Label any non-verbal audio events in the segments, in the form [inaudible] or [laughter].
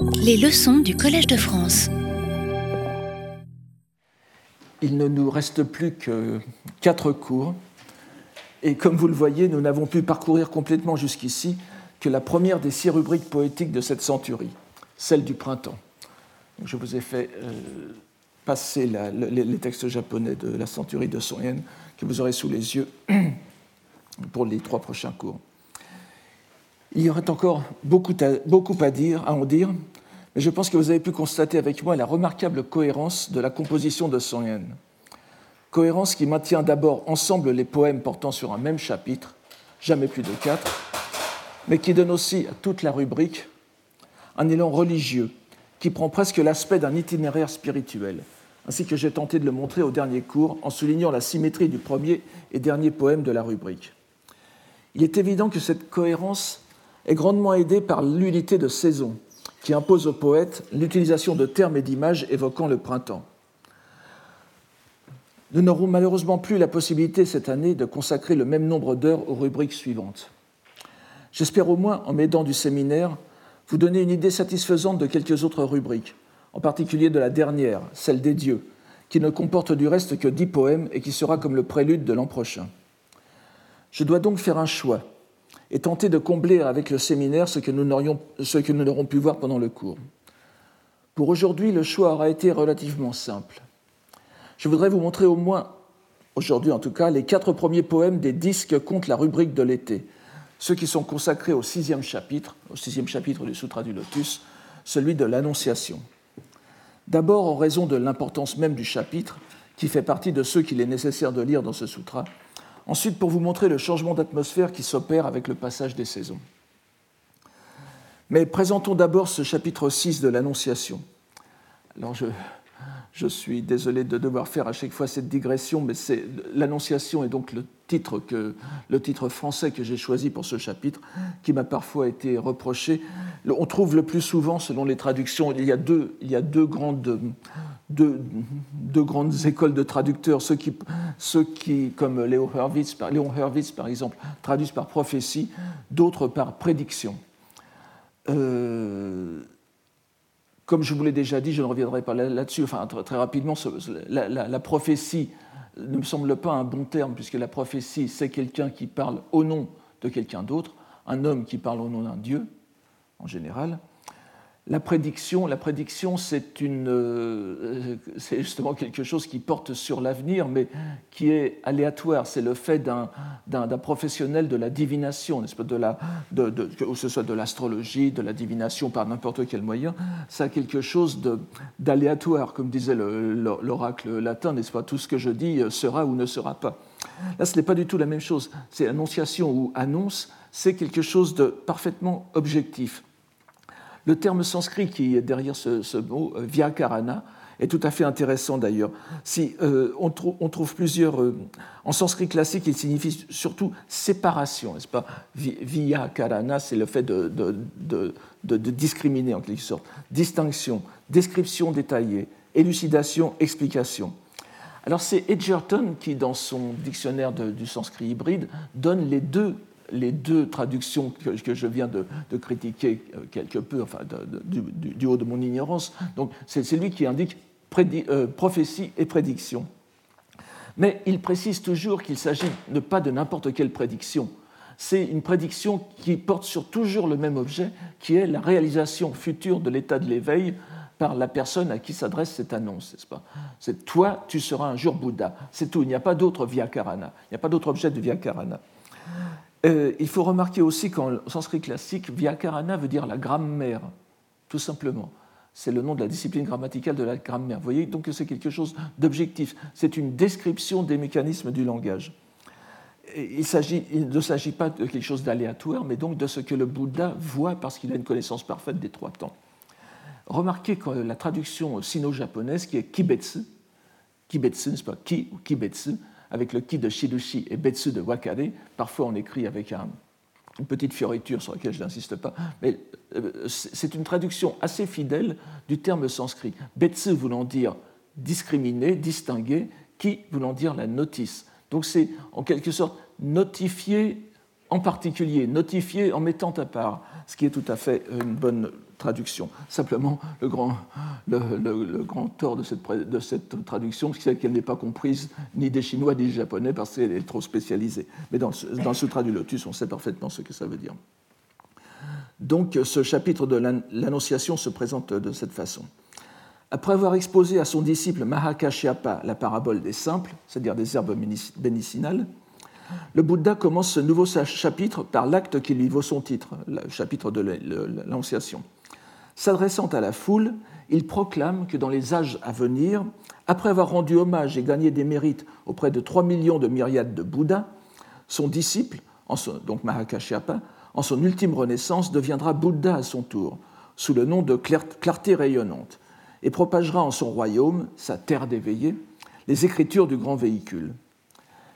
Les leçons du Collège de France. Il ne nous reste plus que quatre cours. Et comme vous le voyez, nous n'avons pu parcourir complètement jusqu'ici que la première des six rubriques poétiques de cette centurie, celle du printemps. Je vous ai fait euh, passer les, textes japonais de la centurie de Son que vous aurez sous les yeux [clears throat] pour les trois prochains cours. Il y aurait encore beaucoup à, dire, à en dire, mais je pense que vous avez pu constater avec moi la remarquable cohérence de la composition de Son Yen. Cohérence qui maintient d'abord ensemble les poèmes portant sur un même chapitre, jamais plus de quatre, mais qui donne aussi à toute la rubrique un élan religieux qui prend presque l'aspect d'un itinéraire spirituel, ainsi que j'ai tenté de le montrer au dernier cours en soulignant la symétrie du premier et dernier poème de la rubrique. Il est évident que cette cohérence est grandement aidée par l'unité de saison, qui impose au poète l'utilisation de termes et d'images évoquant le printemps. Nous n'aurons malheureusement plus la possibilité cette année de consacrer le même nombre d'heures aux rubriques suivantes. J'espère au moins, en m'aidant du séminaire, vous donner une idée satisfaisante de quelques autres rubriques, en particulier de la dernière, celle des dieux, qui ne comporte du reste que dix poèmes et qui sera comme le prélude de l'an prochain. Je dois donc faire un choix et tenter de combler avec le séminaire ce que nous n'aurons pu voir pendant le cours. Pour aujourd'hui, le choix aura été relativement simple. Je voudrais vous montrer au moins, aujourd'hui en tout cas, les quatre premiers poèmes des dix que compte la rubrique de l'été, ceux qui sont consacrés au sixième chapitre, au sixième chapitre du Sutra du Lotus, celui de l'Annonciation. D'abord en raison de l'importance même du chapitre, qui fait partie de ceux qu'il est nécessaire de lire dans ce sutra. Ensuite, pour vous montrer le changement d'atmosphère qui s'opère avec le passage des saisons. Mais présentons d'abord ce chapitre 6 de l'Annonciation. Alors je, je suis désolé de devoir faire à chaque fois cette digression, mais c'est l'Annonciation est donc le titre, que, le titre français que j'ai choisi pour ce chapitre, qui m'a parfois été reproché. On trouve le plus souvent, selon les traductions, il y a deux, grandes, écoles de traducteurs, ceux qui, comme Léon Hurwitz, Léon Hurwitz par exemple, traduisent par prophétie, d'autres par prédiction. Euh, comme je vous l'ai déjà dit, je ne reviendrai pas là-dessus, enfin très, rapidement, la, prophétie ne me semble pas un bon terme, puisque la prophétie, c'est quelqu'un qui parle au nom de quelqu'un d'autre, un homme qui parle au nom d'un Dieu, en général. La prédiction, la prédiction, c'est une, euh, c'est justement quelque chose qui porte sur l'avenir, mais qui est aléatoire. C'est le fait d'un, professionnel de la divination, n'est-ce pas, de la, que ce soit de l'astrologie, de la divination par n'importe quel moyen. Ça a quelque chose d'aléatoire, comme disait l'oracle latin, n'est-ce pas Tout ce que je dis sera ou ne sera pas. Là, ce n'est pas du tout la même chose. C'est annonciation ou annonce, c'est quelque chose de parfaitement objectif. Le terme sanskrit qui est derrière ce, mot, euh, vyakarana, est tout à fait intéressant d'ailleurs. Si, euh, on, trouve plusieurs. Euh, en sanskrit classique, il signifie surtout séparation, n'est-ce pas? Vyakarana, c'est le fait de, de, discriminer en quelque sorte. Distinction, description détaillée, élucidation, explication. Alors c'est Edgerton qui, dans son dictionnaire du sanskrit hybride, donne les deux les deux traductions que, je viens de, critiquer euh, quelque peu, enfin, du, haut de mon ignorance. Donc, c'est lui qui indique euh, prophétie et prédiction. Mais il précise toujours qu'il s'agit ne pas de n'importe quelle prédiction. C'est une prédiction qui porte sur toujours le même objet, qui est la réalisation future de l'état de l'éveil par la personne à qui s'adresse cette annonce, n'est-ce pas? C'est toi, tu seras un jour Bouddha. C'est tout. Il n'y a pas d'autre Vyakarana. Il n'y a pas d'autre objet de Vyakarana. Euh, il faut remarquer aussi qu'en sanskrit classique, Vyakarana veut dire la grammaire, tout simplement. C'est le nom de la discipline grammaticale de la grammaire. Vous voyez donc que c'est quelque chose d'objectif. C'est une description des mécanismes du langage. Il, ne s'agit pas de quelque chose d'aléatoire, mais donc de ce que le Bouddha voit parce qu'il a une connaissance parfaite des trois temps. Remarquez que la traduction sino-japonaise, qui est kibetsu, kibetsu, n'est-ce pas, ki ou kibetsu, avec le ki de Shidushi et Betsu de Wakare. Parfois, on écrit avec une petite fioriture sur laquelle je n'insiste pas, mais euh, c'est une traduction assez fidèle du terme sanskrit. Betsu voulant dire discriminer, distinguer, ki voulant dire la notice. Donc c'est en quelque sorte notifier en particulier, notifier en mettant à part, ce qui est tout à fait une bonne traduction. Simplement, le grand, tort de cette, traduction, c'est qu'elle n'est pas comprise ni des Chinois ni des Japonais parce qu'elle est trop spécialisée. Mais dans, dans Sutra du Lotus, on sait parfaitement ce que ça veut dire. Donc, ce chapitre de l'Annonciation se présente de cette façon. Après avoir exposé à son disciple Mahakashyapa la parabole des simples, c'est-à-dire des herbes médicinales, le Bouddha commence ce nouveau chapitre par l'acte qui lui vaut son titre, le chapitre de l'Annonciation. S'adressant à la foule, il proclame que dans les âges à venir, après avoir rendu hommage et gagné des mérites auprès de 3 millions de myriades de Bouddhas, son disciple, donc Mahakashyapa, en son ultime renaissance, deviendra Bouddha à son tour, sous le nom de clarté rayonnante et propagera en son royaume, sa terre d'éveillés, les écritures du grand véhicule.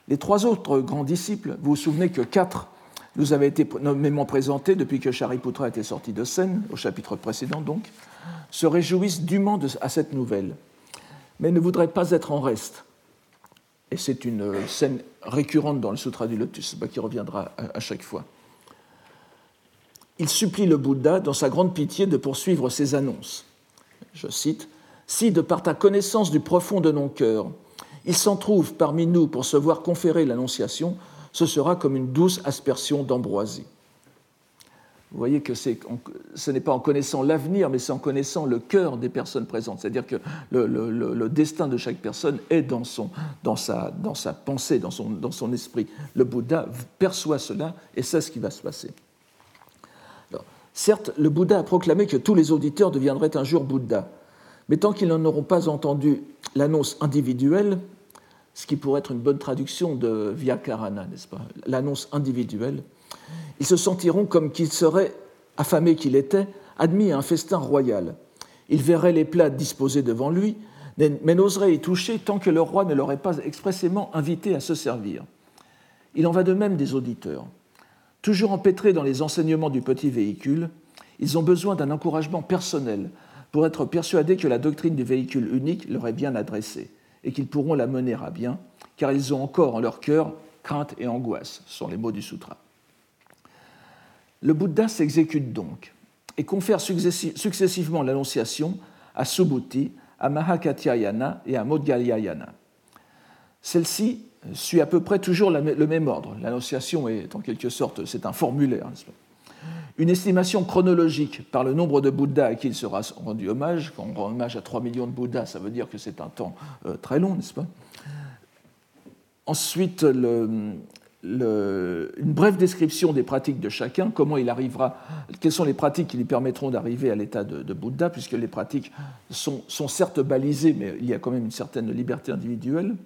Les trois autres grands disciples, vous vous souvenez que quatre nous avaient été nommément présentés depuis que Shariputra était sorti de scène, au chapitre précédent donc, se réjouissent dûment à cette nouvelle, mais ne voudraient pas être en reste. Et c'est une scène récurrente dans le Sutra du Lotus, qui reviendra à chaque fois. Il supplie le Bouddha, dans sa grande pitié, de poursuivre ses annonces je cite, Si de par ta connaissance du profond de nos cœurs, il s'en trouve parmi nous pour se voir conférer l'annonciation, ce sera comme une douce aspersion d'ambroisie. Vous voyez que ce n'est pas en connaissant l'avenir, mais c'est en connaissant le cœur des personnes présentes. C'est-à-dire que le, destin de chaque personne est dans, son, dans, sa, dans sa, pensée, dans son, dans son esprit. Le Bouddha perçoit cela et sait ce qui va se passer. Certes, le Bouddha a proclamé que tous les auditeurs deviendraient un jour Bouddha, mais tant qu'ils n'en auront pas entendu l'annonce individuelle, ce qui pourrait être une bonne traduction de Vyakarana, n'est-ce pas? L'annonce individuelle, ils se sentiront comme qu'ils seraient, affamés qu'il était, admis à un festin royal. Ils verraient les plats disposés devant lui, mais n'oseraient y toucher tant que le roi ne l'aurait pas expressément invité à se servir. Il en va de même des auditeurs. Toujours empêtrés dans les enseignements du petit véhicule, ils ont besoin d'un encouragement personnel pour être persuadés que la doctrine du véhicule unique leur est bien adressée et qu'ils pourront la mener à bien, car ils ont encore en leur cœur crainte et angoisse, sont les mots du sutra. Le Bouddha s'exécute donc et confère successivement l'annonciation à Subhuti, à Mahakatyayana et à Modgalyayana. Celle-ci suit à peu près toujours le même ordre. L'annonciation est en quelque sorte, c'est un formulaire. Une estimation chronologique par le nombre de Bouddhas à qui il sera rendu hommage. Quand on rend hommage à 3 millions de Bouddhas, ça veut dire que c'est un temps euh, très long, n'est-ce pas? Ensuite, une brève description des pratiques de chacun, comment il arrivera, quelles sont les pratiques qui lui permettront d'arriver à l'état de, Bouddha, puisque les pratiques sont, sont certes balisées, mais il y a quand même une certaine liberté individuelle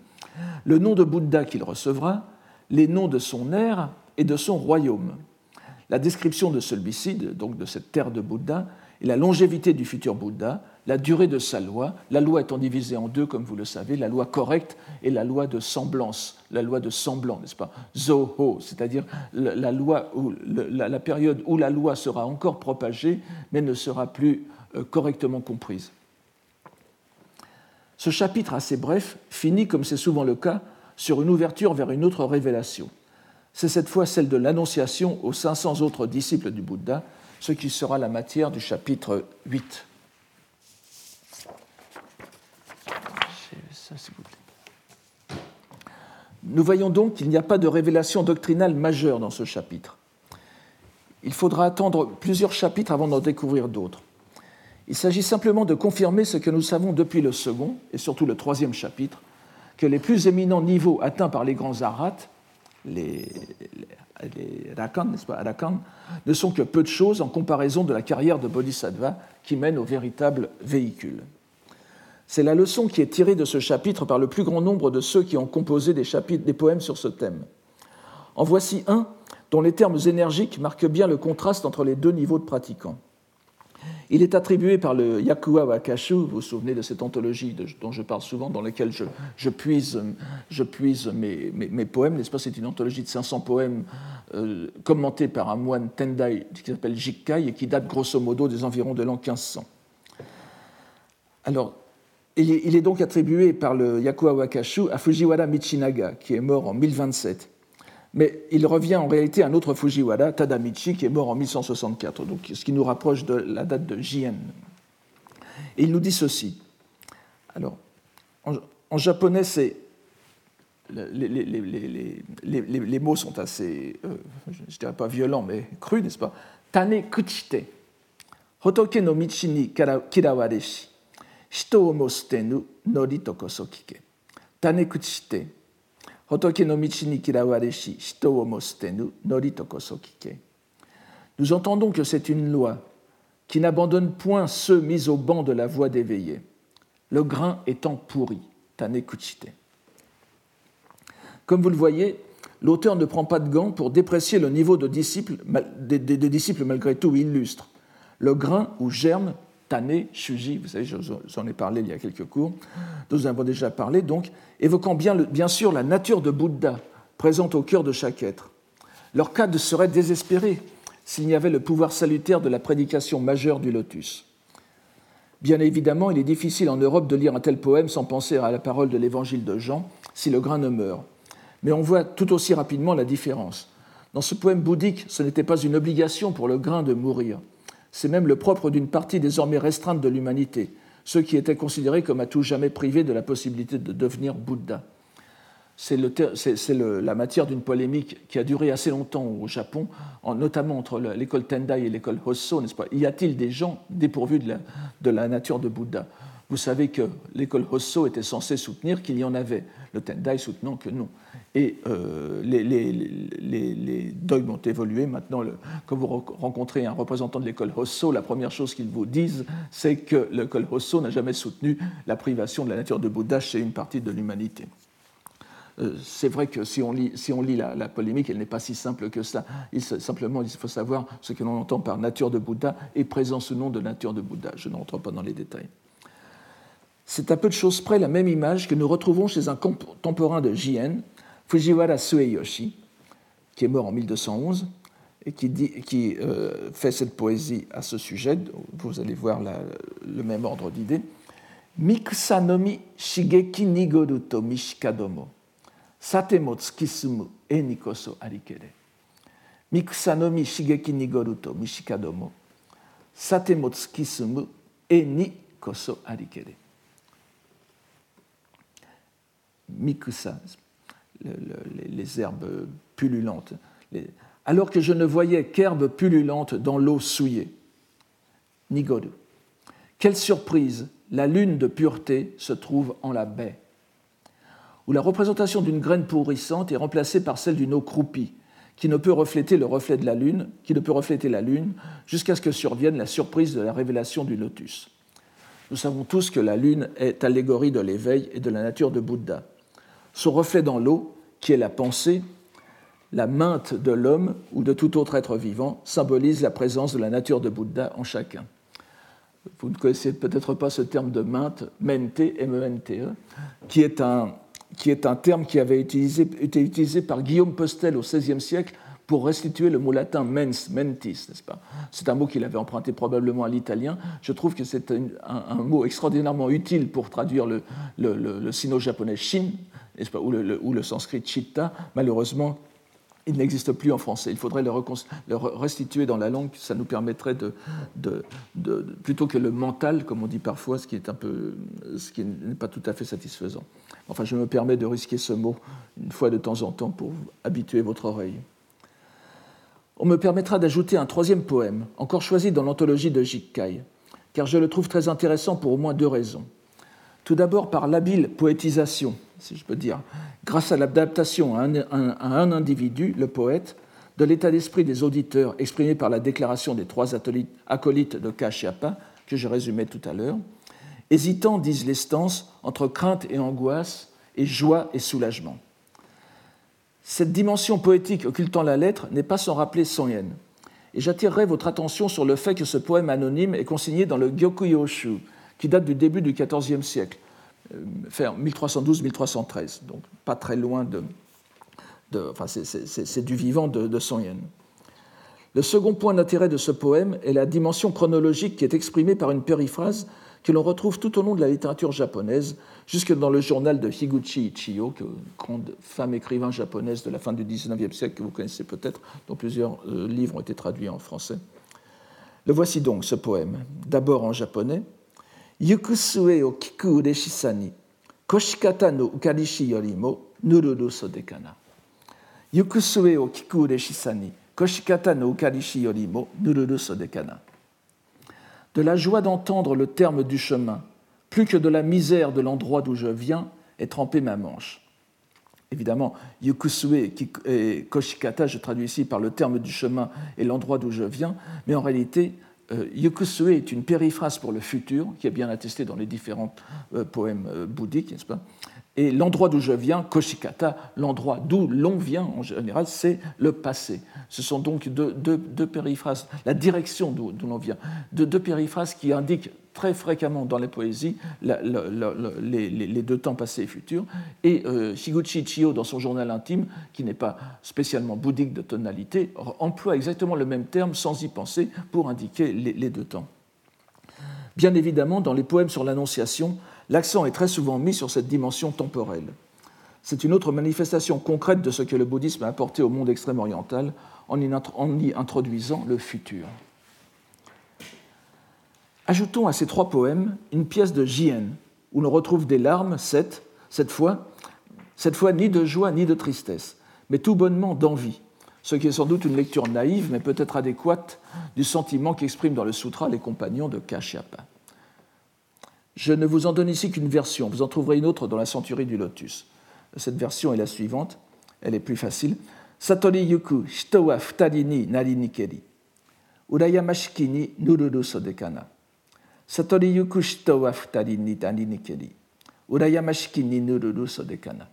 le nom de Bouddha qu'il recevra, les noms de son ère et de son royaume. La description de celui-ci, donc de cette terre de Bouddha, et la longévité du futur Bouddha, la durée de sa loi, la loi étant divisée en deux, comme vous le savez, la loi correcte et la loi de semblance, la loi de semblant, n'est-ce pas? Zoho, c'est-à-dire la, la, période où la loi sera encore propagée, mais ne sera plus euh, correctement comprise. Ce chapitre assez bref finit, comme c'est souvent le cas, sur une ouverture vers une autre révélation. C'est cette fois celle de l'annonciation aux 500 autres disciples du Bouddha, ce qui sera la matière du chapitre 8. Nous voyons donc qu'il n'y a pas de révélation doctrinale majeure dans ce chapitre. Il faudra attendre plusieurs chapitres avant d'en découvrir d'autres. Il s'agit simplement de confirmer ce que nous savons depuis le second, et surtout le troisième chapitre, que les plus éminents niveaux atteints par les grands arhats, les, les, ne sont que peu de choses en comparaison de la carrière de Bodhisattva qui mène au véritable véhicule. C'est la leçon qui est tirée de ce chapitre par le plus grand nombre de ceux qui ont composé des, des poèmes sur ce thème. En voici un dont les termes énergiques marquent bien le contraste entre les deux niveaux de pratiquants. Il est attribué par le Yakuwa Wakashu, vous vous souvenez de cette anthologie dont je parle souvent, dans laquelle je, puise, mes, poèmes, n'est-ce pas? C'est une anthologie de 500 poèmes euh, commentés par un moine Tendai qui s'appelle Jikkai et qui date grosso modo des environs de l'an 1500. Alors, il est, donc attribué par le Yakuwa Wakashu à Fujiwara Michinaga, qui est mort en 1027. Mais il revient en réalité à un autre Fujiwara, Tadamichi, qui est mort en 1164, donc ce qui nous rapproche de la date de Jien. Et il nous dit ceci. Alors, en, japonais, c'est les, mots sont assez, euh, je dirais pas violents, mais crus, n'est-ce pas? Tane kuchite, hotoke no michi ni kirawareshi, hito mo sutenu nori tokoso kike. Tane kuchite, nous entendons que c'est une loi qui n'abandonne point ceux mis au banc de la voie d'éveiller, le grain étant pourri, tanekuchite. Comme vous le voyez, l'auteur ne prend pas de gants pour déprécier le niveau de disciples, des, disciples malgré tout illustres. Le grain ou germe Tane, Shuji, vous savez, j'en ai parlé il y a quelques cours, nous en avons déjà parlé, donc, évoquant bien, bien sûr la nature de Bouddha présente au cœur de chaque être. Leur cas serait désespéré s'il n'y avait le pouvoir salutaire de la prédication majeure du lotus. Bien évidemment, il est difficile en Europe de lire un tel poème sans penser à la parole de l'évangile de Jean, si le grain ne meurt. Mais on voit tout aussi rapidement la différence. Dans ce poème bouddhique, ce n'était pas une obligation pour le grain de mourir. C'est même le propre d'une partie désormais restreinte de l'humanité, ceux qui étaient considérés comme à tout jamais privés de la possibilité de devenir Bouddha. C'est la matière d'une polémique qui a duré assez longtemps au Japon, notamment entre l'école Tendai et l'école Hosso, n'est-ce pas? Y a-t-il des gens dépourvus de la nature de Bouddha? Vous savez que l'école Hosso était censée soutenir qu'il y en avait, le Tendai soutenant que non. Et euh, les, dogmes ont évolué. Maintenant, quand vous rencontrez un représentant de l'école Hosso, la première chose qu'ils vous disent, c'est que l'école Hosso n'a jamais soutenu la privation de la nature de Bouddha chez une partie de l'humanité. Euh, c'est vrai que si on lit, la, polémique, elle n'est pas si simple que ça. Simplement, il faut savoir ce que l'on entend par nature de Bouddha et présence ou non de nature de Bouddha. Je n'entre pas dans les détails. C'est à peu de choses près la même image que nous retrouvons chez un contemporain de Jien, Fujiwara Sueyoshi, qui est mort en 1211 et qui, euh, fait cette poésie à ce sujet. Vous allez voir le même ordre d'idées. Mikusanomi shigeki nigoru to mishikadomo. Satemo tsukisumu e nikoso arikere. Mikusanomi shigeki nigoru to mishikadomo. Satemo tsukisumu e nikoso arikere mikusa, les, herbes pullulentes, alors que je ne voyais qu'herbes pullulentes dans l'eau souillée. Nigodu. Quelle surprise La lune de pureté se trouve en la baie, où la représentation d'une graine pourrissante est remplacée par celle d'une eau croupie, qui ne peut refléter le reflet de la lune, qui ne peut refléter la lune, jusqu'à ce que survienne la surprise de la révélation du lotus. Nous savons tous que la lune est allégorie de l'éveil et de la nature de Bouddha. Son reflet dans l'eau, qui est la pensée, la mainte de l'homme ou de tout autre être vivant, symbolise la présence de la nature de Bouddha en chacun. Vous ne connaissez peut-être pas ce terme de mainte, mente, M-E-N-T-E, qui est un, qui est terme qui avait été utilisé par Guillaume Postel au XVIe siècle pour restituer le mot latin mens, mentis, n'est-ce pas? C'est un mot qu'il avait emprunté probablement à l'italien. Je trouve que c'est un, mot extraordinairement utile pour traduire le, le, sino-japonais shin, pas, ou, le, sanskrit chitta. Malheureusement, il n'existe plus en français. Il faudrait le, restituer dans la langue, ça nous permettrait de, de, plutôt que le mental, comme on dit parfois, ce qui est un peu, ce qui n'est pas tout à fait satisfaisant. Enfin, je me permets de risquer ce mot une fois de temps en temps pour habituer votre oreille. On me permettra d'ajouter un troisième poème, encore choisi dans l'anthologie de Jikkai, car je le trouve très intéressant pour au moins deux raisons. Tout d'abord par l'habile poétisation, si je peux dire, grâce à l'adaptation à, un individu, le poète, de l'état d'esprit des auditeurs exprimé par la déclaration des trois acolytes de Kashiapa, que je résumais tout à l'heure, hésitant, disent les stances, entre crainte et angoisse, et joie et soulagement. Cette dimension poétique occultant la lettre n'est pas sans rappeler Son Yen. Et j'attirerai votre attention sur le fait que ce poème anonyme est consigné dans le Gyokuyoshu, qui date du début du XIVe siècle, euh, 1312-1313, donc pas très loin de. enfin, c'est du vivant de, Son Yen. Le second point d'intérêt de ce poème est la dimension chronologique qui est exprimée par une périphrase que l'on retrouve tout au long de la littérature japonaise, jusque dans le journal de Higuchi Ichiyo, grande femme écrivain japonaise de la fin du XIXe siècle que vous connaissez peut-être, dont plusieurs euh, livres ont été traduits en français. Le voici donc, ce poème, d'abord en japonais. Yukusue o kiku ureshisa ni, koshikata no ukarishi yorimo nururu sodekana. Yukusue o kiku ureshisa ni, koshikata no ukarishi yorimo nururu sodekana de la joie d'entendre le terme du chemin, plus que de la misère de l'endroit d'où je viens, est trempé ma manche. Évidemment, Yukusue et Koshikata, je traduis ici par le terme du chemin et l'endroit d'où je viens, mais en réalité, euh, Yukusue est une périphrase pour le futur, qui est bien attestée dans les différents euh, poèmes euh, bouddhiques, n'est-ce pas? Et l'endroit d'où je viens, Koshikata, l'endroit d'où l'on vient en général, c'est le passé. Ce sont donc deux, périphrases, la direction d'où l'on vient, deux, périphrases qui indiquent très fréquemment dans les poésies les, deux temps passés et futurs. Et euh, Shiguchi Chiyo, dans son journal intime, qui n'est pas spécialement bouddhique de tonalité, emploie exactement le même terme sans y penser pour indiquer les deux temps. Bien évidemment, dans les poèmes sur l'Annonciation, l'accent est très souvent mis sur cette dimension temporelle. C'est une autre manifestation concrète de ce que le bouddhisme a apporté au monde extrême oriental en y introduisant le futur. Ajoutons à ces trois poèmes une pièce de Jien, où l'on retrouve des larmes, sept, cette fois, cette fois ni de joie ni de tristesse, mais tout bonnement d'envie, ce qui est sans doute une lecture naïve, mais peut-être adéquate du sentiment qu'expriment dans le sutra les compagnons de Kashyapa. Je ne vous en donne ici qu'une version, vous en trouverez une autre dans la centurie du lotus. Cette version est la suivante, elle est plus facile. Satori yuku shito wa futari ni nari nikeri. Urayamashiki ni nururu sodekana. Satori yuku shito wa futari ni nari nikeri. Urayamashiki ni nururu sodekana.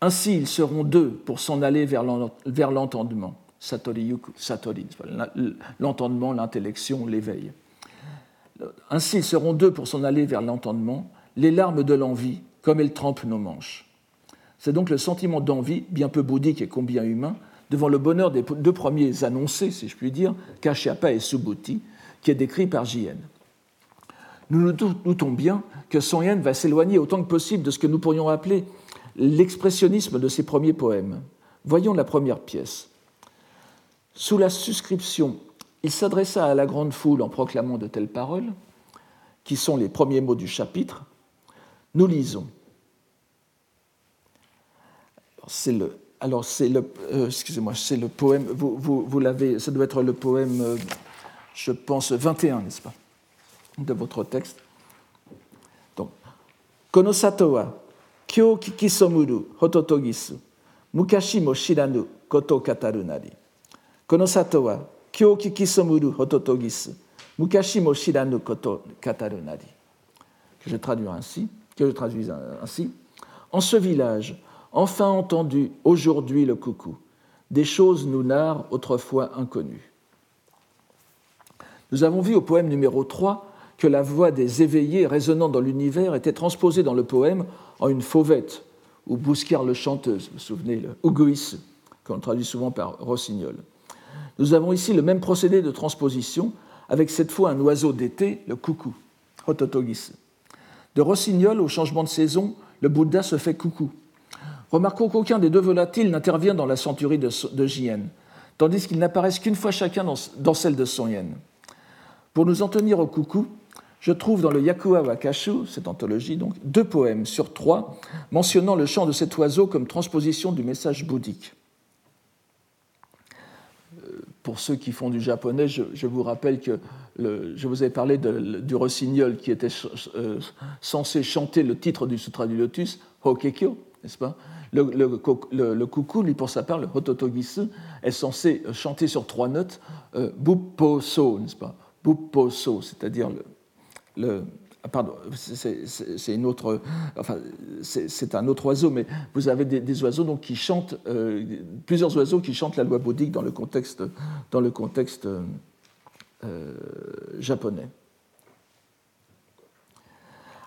Ainsi, ils seront deux pour s'en aller vers l'entendement. Satori yuku, satori, l'entendement, l'intellection, l'éveil. Ainsi, ils seront deux pour s'en aller vers l'entendement, les larmes de l'envie, comme elles trempent nos manches. C'est donc le sentiment d'envie, bien peu bouddhique et combien humain, devant le bonheur des deux premiers annoncés, si je puis dire, Kashyapa et Subhuti, qui est décrit par J.N. Nous nous doutons bien que Son Yen va s'éloigner autant que possible de ce que nous pourrions appeler l'expressionnisme de ses premiers poèmes. Voyons la première pièce. Sous la suscription il s'adressa à la grande foule en proclamant de telles paroles, qui sont les premiers mots du chapitre. Nous lisons. C'est le, alors c'est le, euh, excusez-moi, c'est le poème. Vous, vous, l'avez, ça doit être le poème, euh, je pense 21, n'est-ce pas, de votre texte. Donc, Konosato wa kyo kikisomuru hototogisu mukashi mo shiranu koto kataru mukashi mo shiranu koto kataru nari. Que je traduis ainsi, que je traduis ainsi. En ce village, enfin entendu aujourd'hui le coucou, des choses nous narrent autrefois inconnues. Nous avons vu au poème numéro 3 que la voix des éveillés résonnant dans l'univers était transposée dans le poème en une fauvette, ou le chanteuse, vous vous souvenez, le uguis, qu'on traduit souvent par rossignol. Nous avons ici le même procédé de transposition, avec cette fois un oiseau d'été, le coucou, Hototogis. De rossignol au changement de saison, le Bouddha se fait coucou. Remarquons qu'aucun des deux volatiles n'intervient dans la centurie de, Jien, tandis qu'ils n'apparaissent qu'une fois chacun dans, celle de Son Yen. Pour nous en tenir au coucou, je trouve dans le Yakuwa Wakashu, cette anthologie donc, deux poèmes sur trois mentionnant le chant de cet oiseau comme transposition du message bouddhique pour ceux qui font du japonais, je, vous rappelle que je vous ai parlé du rossignol qui était euh, censé chanter le titre du Sutra du Lotus, Hokekyo, n'est-ce pas? Le, coucou, lui, pour sa part, le Hototogisu, est censé chanter sur trois notes euh, Bupposo, n'est-ce pas? Bupposo, c'est-à-dire le, pardon, c'est un autre oiseau, mais vous avez des, oiseaux donc qui chantent, euh, plusieurs oiseaux qui chantent la loi bouddhique dans le contexte, euh, japonais.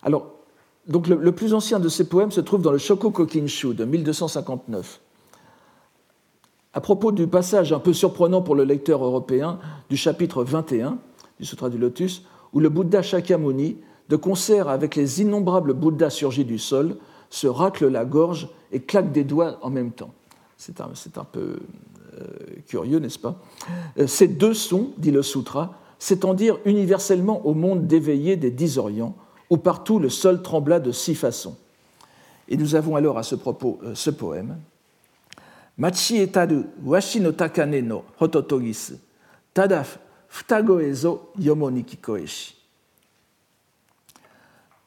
Alors, le, plus ancien de ces poèmes se trouve dans le Shoko Kokinshu de 1259. à propos du passage un peu surprenant pour le lecteur européen du chapitre 21 du Sutra du Lotus, où le Bouddha Shakyamuni, de concert avec les innombrables Bouddhas surgis du sol, se racle la gorge et claque des doigts en même temps. C'est un, peu euh, curieux, n'est-ce pas? Euh, Ces deux sons, dit le Sutra, s'étendirent universellement au monde d'éveillés des dix Orients, où partout le sol trembla de six façons. Et nous avons alors à ce propos euh, ce poème. Machi etaru washi no takane no hototogisu, tada futago ezo yomo ni kikoeshi.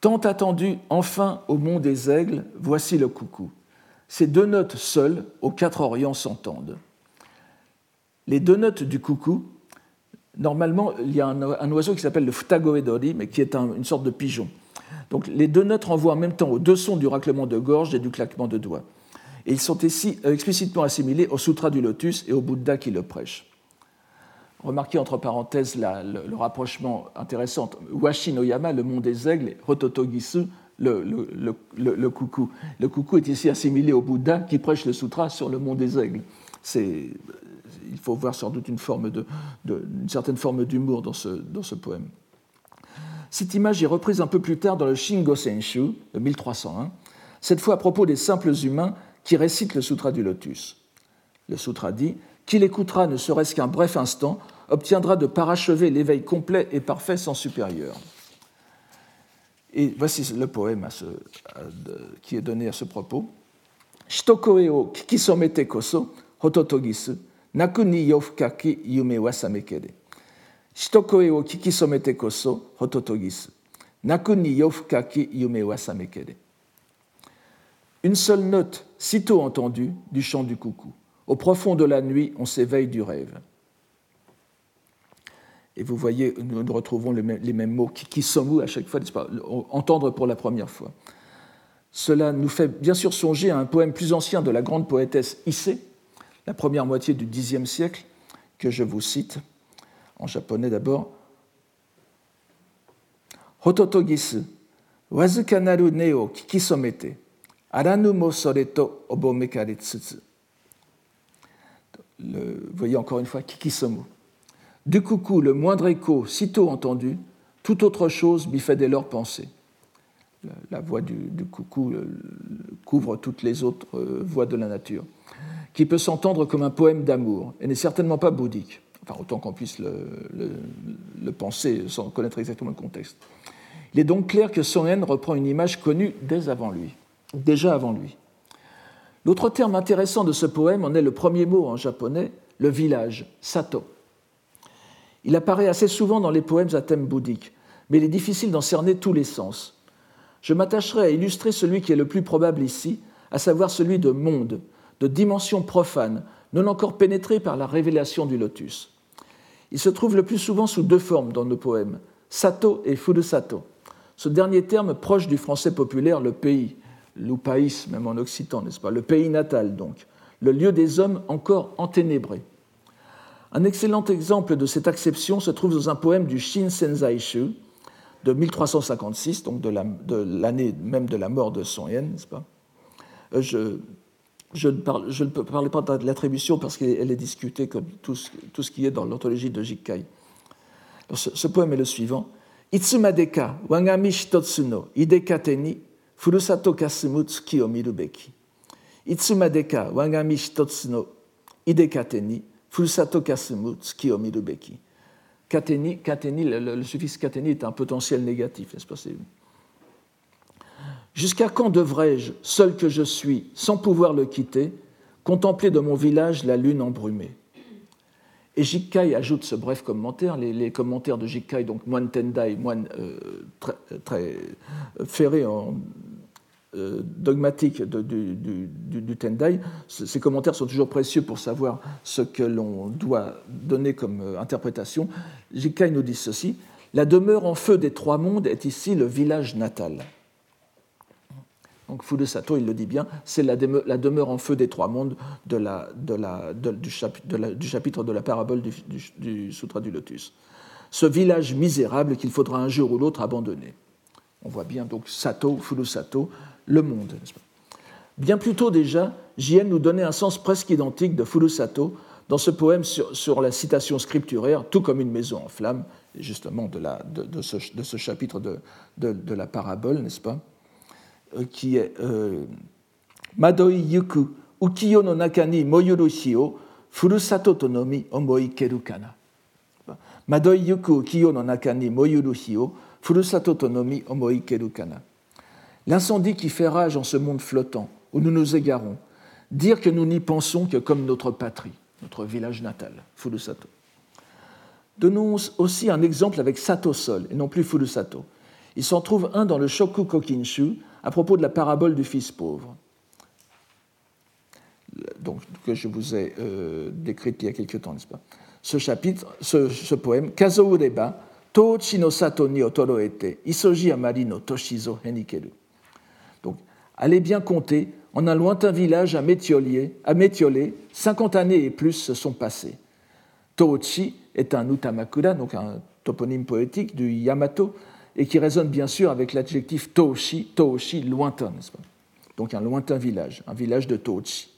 Tant attendu, enfin, au mont des aigles, voici le coucou. Ces deux notes seules, aux quatre orients, s'entendent. Les deux notes du coucou, normalement, il y a un, oiseau qui s'appelle le futagoedori, mais qui est une sorte de pigeon. Donc les deux notes renvoient en même temps aux deux sons du raclement de gorge et du claquement de doigts. Et ils sont ici euh, explicitement assimilés au Sutra du Lotus et au Bouddha qui le prêche. Remarquez entre parenthèses le, rapprochement intéressant. Washi no Yama, le mont des aigles, et Hototogisu, le, coucou. Le coucou est ici assimilé au Bouddha qui prêche le sutra sur le mont des aigles. il faut voir sans doute une, forme de, certaine forme d'humour dans ce, dans ce poème. Cette image est reprise un peu plus tard dans le Shingo Senshu de 1301, cette fois à propos des simples humains qui récitent le Sutra du Lotus. Le Sutra dit Qui l'écoutera ne serait-ce qu'un bref instant obtiendra de parachever l'éveil complet et parfait sans supérieur. Et voici le poème qui est donné à ce propos. Shitokoe kikisomete koso hototogisu, yofukaki yume kikisomete koso hototogisu, yofukaki yume. Une seule note, sitôt entendue, du chant du coucou. Au profond de la nuit, on s'éveille du rêve. Et vous voyez, nous retrouvons les mêmes mots qui à chaque fois, entendre pour la première fois. Cela nous fait bien sûr songer à un poème plus ancien de la grande poétesse Issei, la première moitié du Xe siècle, que je vous cite, en japonais d'abord. Hototogisu, wazukanaru ne o kikisomete, aranu tsutsu. Vous voyez encore une fois kikisomu. Du coucou, le moindre écho, sitôt entendu, toute autre chose m'y fait dès lors penser. La voix du, coucou couvre toutes les autres euh, voix de la nature, qui peut s'entendre comme un poème d'amour et n'est certainement pas bouddhique, enfin autant qu'on puisse le, penser sans connaître exactement le contexte. Il est donc clair que Son reprend une image connue dès avant lui, déjà avant lui. L'autre terme intéressant de ce poème en est le premier mot en japonais, le village, sato. Il apparaît assez souvent dans les poèmes à thème bouddhique, mais il est difficile d'en cerner tous les sens. Je m'attacherai à illustrer celui qui est le plus probable ici, à savoir celui de monde, de dimension profane, non encore pénétré par la révélation du lotus. Il se trouve le plus souvent sous deux formes dans nos poèmes, sato et furusato. Ce dernier terme proche du français populaire, le pays, ou pays même en occitan, n'est-ce pas Le pays natal donc, le lieu des hommes encore enténébrés. Un excellent exemple de cette acception se trouve dans un poème du Shin Shu de 1356, donc de l'année même de la mort de Son Yen, n'est-ce pas? Euh, Je, ne parle, je, pas de l'attribution parce qu'elle est discutée comme tout ce, qui est dans l'anthologie de Jikkai. Ce, poème est le suivant. Itsumadeka wangami shitotsu no idekateni furusato kasumu tsuki o mirubeki. Itsumadeka wangami shitotsu no idekateni Fusato kasumu tsuki o mirubeki. Kateni, kateni le, suffixe kateni est un potentiel négatif, n'est-ce pas Jusqu'à quand devrais-je, seul que je suis, sans pouvoir le quitter, contempler de mon village la lune embrumée? Et Jikkai ajoute ce bref commentaire, les, commentaires de Jikkai, donc moine Tendai, moine euh, très, très, ferré en euh, dogmatique du, Tendai, ces commentaires sont toujours précieux pour savoir ce que l'on doit donner comme euh, interprétation. Jikai nous dit ceci La demeure en feu des trois mondes est ici le village natal. Donc Fudesato, il le dit bien, c'est la, demeure en feu des trois mondes du, chapitre, de la parabole du, Sutra du Lotus. Ce village misérable qu'il faudra un jour ou l'autre abandonner. On voit bien donc Sato, Fudesato, le monde. Bien plus tôt déjà, JN nous donnait un sens presque identique de Furusato dans ce poème sur, la citation scripturaire, tout comme une maison en flammes, justement de, ce, chapitre de, la parabole, n'est-ce pas? Qui est euh, Madoi yuku ukiyo no moyuru hio furusato tonomi omoi keru kana. Madoi yuku ukiyo no moyuru hio furusato tonomi omoi keru kana. L'incendie qui fait rage en ce monde flottant, où nous nous égarons, dire que nous n'y pensons que comme notre patrie, notre village natal, Furusato. Donnons aussi un exemple avec Sato Sol, et non plus Furusato. Il s'en trouve un dans le Shoku Kokinshu à propos de la parabole du fils pauvre, donc, que je vous ai euh, décrite il y a quelque temps, n'est-ce pas? Ce chapitre, ce, poème, Kazo Ureba, Tochi no Sato ni Otoroete, Isoji Amari no Toshizo Henikeru. Donc, allez bien compter, en un lointain village à Métiolé, à Métiolé 50 années et plus se sont passées. Tochi est un utamakura, donc un toponyme poétique du Yamato, et qui résonne bien sûr avec l'adjectif Toshi, Toshi, lointain, n'est-ce pas? Donc un lointain village, un village de Tochi.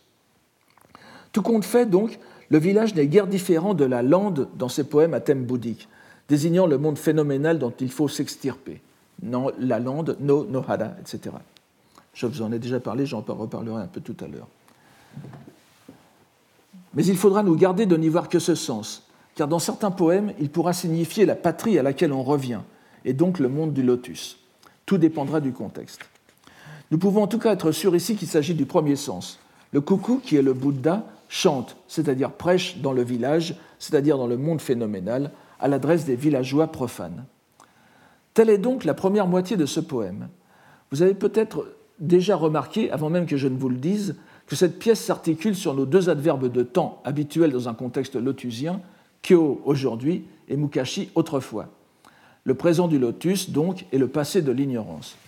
Tout compte fait, donc, le village n'est guère différent de la lande dans ses poèmes à thème bouddhique, désignant le monde phénoménal dont il faut s'extirper. Non, la lande, no, nohara, etc. Je vous en ai déjà parlé, j'en reparlerai un peu tout à l'heure. Mais il faudra nous garder de n'y voir que ce sens, car dans certains poèmes, il pourra signifier la patrie à laquelle on revient, et donc le monde du lotus. Tout dépendra du contexte. Nous pouvons en tout cas être sûrs ici qu'il s'agit du premier sens. Le coucou, qui est le Bouddha, chante, c'est-à-dire prêche dans le village, c'est-à-dire dans le monde phénoménal, à l'adresse des villageois profanes. Telle est donc la première moitié de ce poème. Vous avez peut-être déjà remarqué, avant même que je ne vous le dise, que cette pièce s'articule sur nos deux adverbes de temps habituels dans un contexte lotusien, kyo aujourd'hui et mukashi autrefois. Le présent du lotus, donc, est le passé de l'ignorance.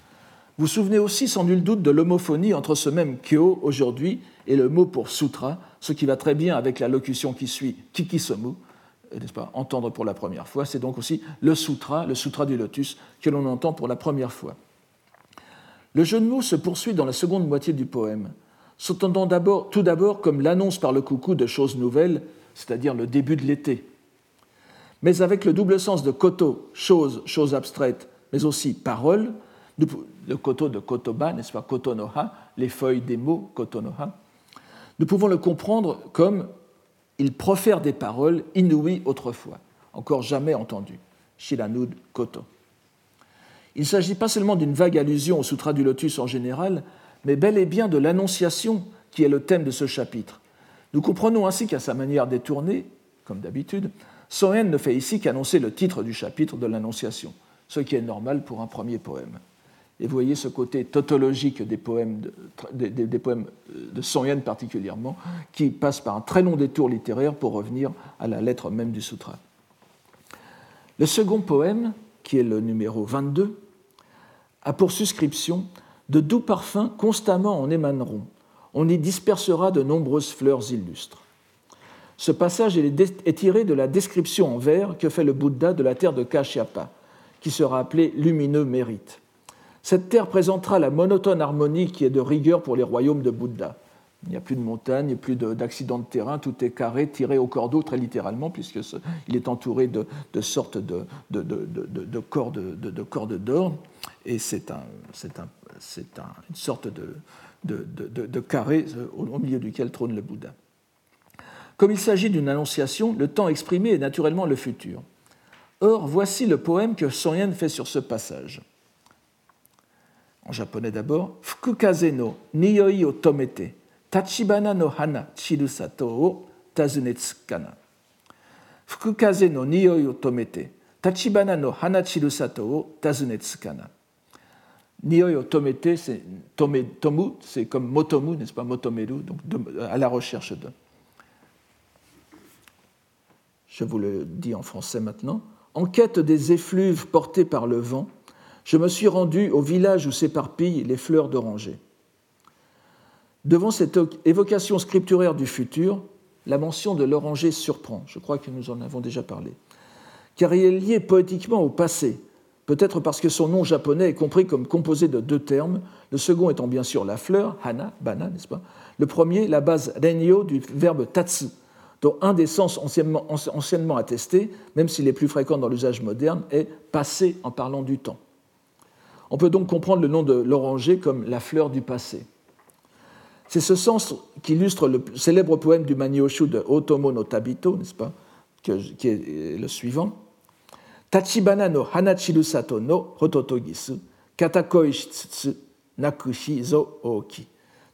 Vous vous souvenez aussi sans nul doute de l'homophonie entre ce même kyo aujourd'hui et le mot pour sutra, ce qui va très bien avec la locution qui suit kikisomu, n'est-ce pas, entendre pour la première fois. C'est donc aussi le sutra, le sutra du lotus, que l'on entend pour la première fois. Le jeu de mots se poursuit dans la seconde moitié du poème, s'entendant tout d'abord comme l'annonce par le coucou de choses nouvelles, c'est-à-dire le début de l'été, mais avec le double sens de koto, chose, chose abstraite, mais aussi parole, le koto de kotoba, n'est-ce pas, kotonoha, les feuilles des mots, kotonoha, nous pouvons le comprendre comme il profère des paroles inouïes autrefois, encore jamais entendues. Shiranud koto. Il ne s'agit pas seulement d'une vague allusion au Sutra du Lotus en général, mais bel et bien de l'Annonciation qui est le thème de ce chapitre. Nous comprenons ainsi qu'à sa manière détournée, comme d'habitude, Soen ne fait ici qu'annoncer le titre du chapitre de l'Annonciation, ce qui est normal pour un premier poème. Et vous voyez ce côté tautologique des poèmes de, des, poèmes de Son particulièrement, qui passe par un très long détour littéraire pour revenir à la lettre même du sutra. Le second poème, qui est le numéro 22, a pour suscription De doux parfums constamment en émaneront. On y dispersera de nombreuses fleurs illustres. Ce passage est tiré de la description en vers que fait le Bouddha de la terre de Kashyapa, qui sera appelée lumineux mérite. Cette terre présentera la monotone harmonie qui est de rigueur pour les royaumes de Bouddha. Il n'y a plus de montagnes, plus d'accidents de, terrain, tout est carré, tiré au cordeau, très littéralement, puisqu'il est entouré de, sortes de, cordes d'or, et c'est une sorte de, carré au milieu duquel trône le Bouddha. Comme il s'agit d'une annonciation, le temps exprimé est naturellement le futur. Or, voici le poème que Son Yen fait sur ce passage. En japonais d'abord, Fukukaze no niyoi o tomete Tachibana no hana chirusato o tazunetsukana. Fukukaze no niyoi o tomete, Tachibana no hana chirusato o tazunetsukana. Niyoi o tomete, c'est tomu, c'est comme motomu, n'est-ce pas, motomeru, donc à la recherche de. Je vous le dis en français maintenant. En quête des effluves portés par le vent, je me suis rendu au village où s'éparpillent les fleurs d'oranger. Devant cette évocation scripturaire du futur, la mention de l'oranger surprend. Je crois que nous en avons déjà parlé. Car il est lié poétiquement au passé, peut-être parce que son nom japonais est compris comme composé de deux termes, le second étant bien sûr la fleur, hana, bana, n'est-ce pas? Le premier, la base renyo du verbe tatsu, dont un des sens anciennement, anciennement attestés, même s'il est plus fréquent dans l'usage moderne, est passer en parlant du temps. On peut donc comprendre le nom de l'oranger comme la fleur du passé. C'est ce sens qu'illustre le célèbre poème du Manyoshu de Otomo no Tabito, n'est-ce pas, qui est le suivant. Tachibana no hanachiru sato no hototogisu, katakoi shitsutsu nakushi zo oki.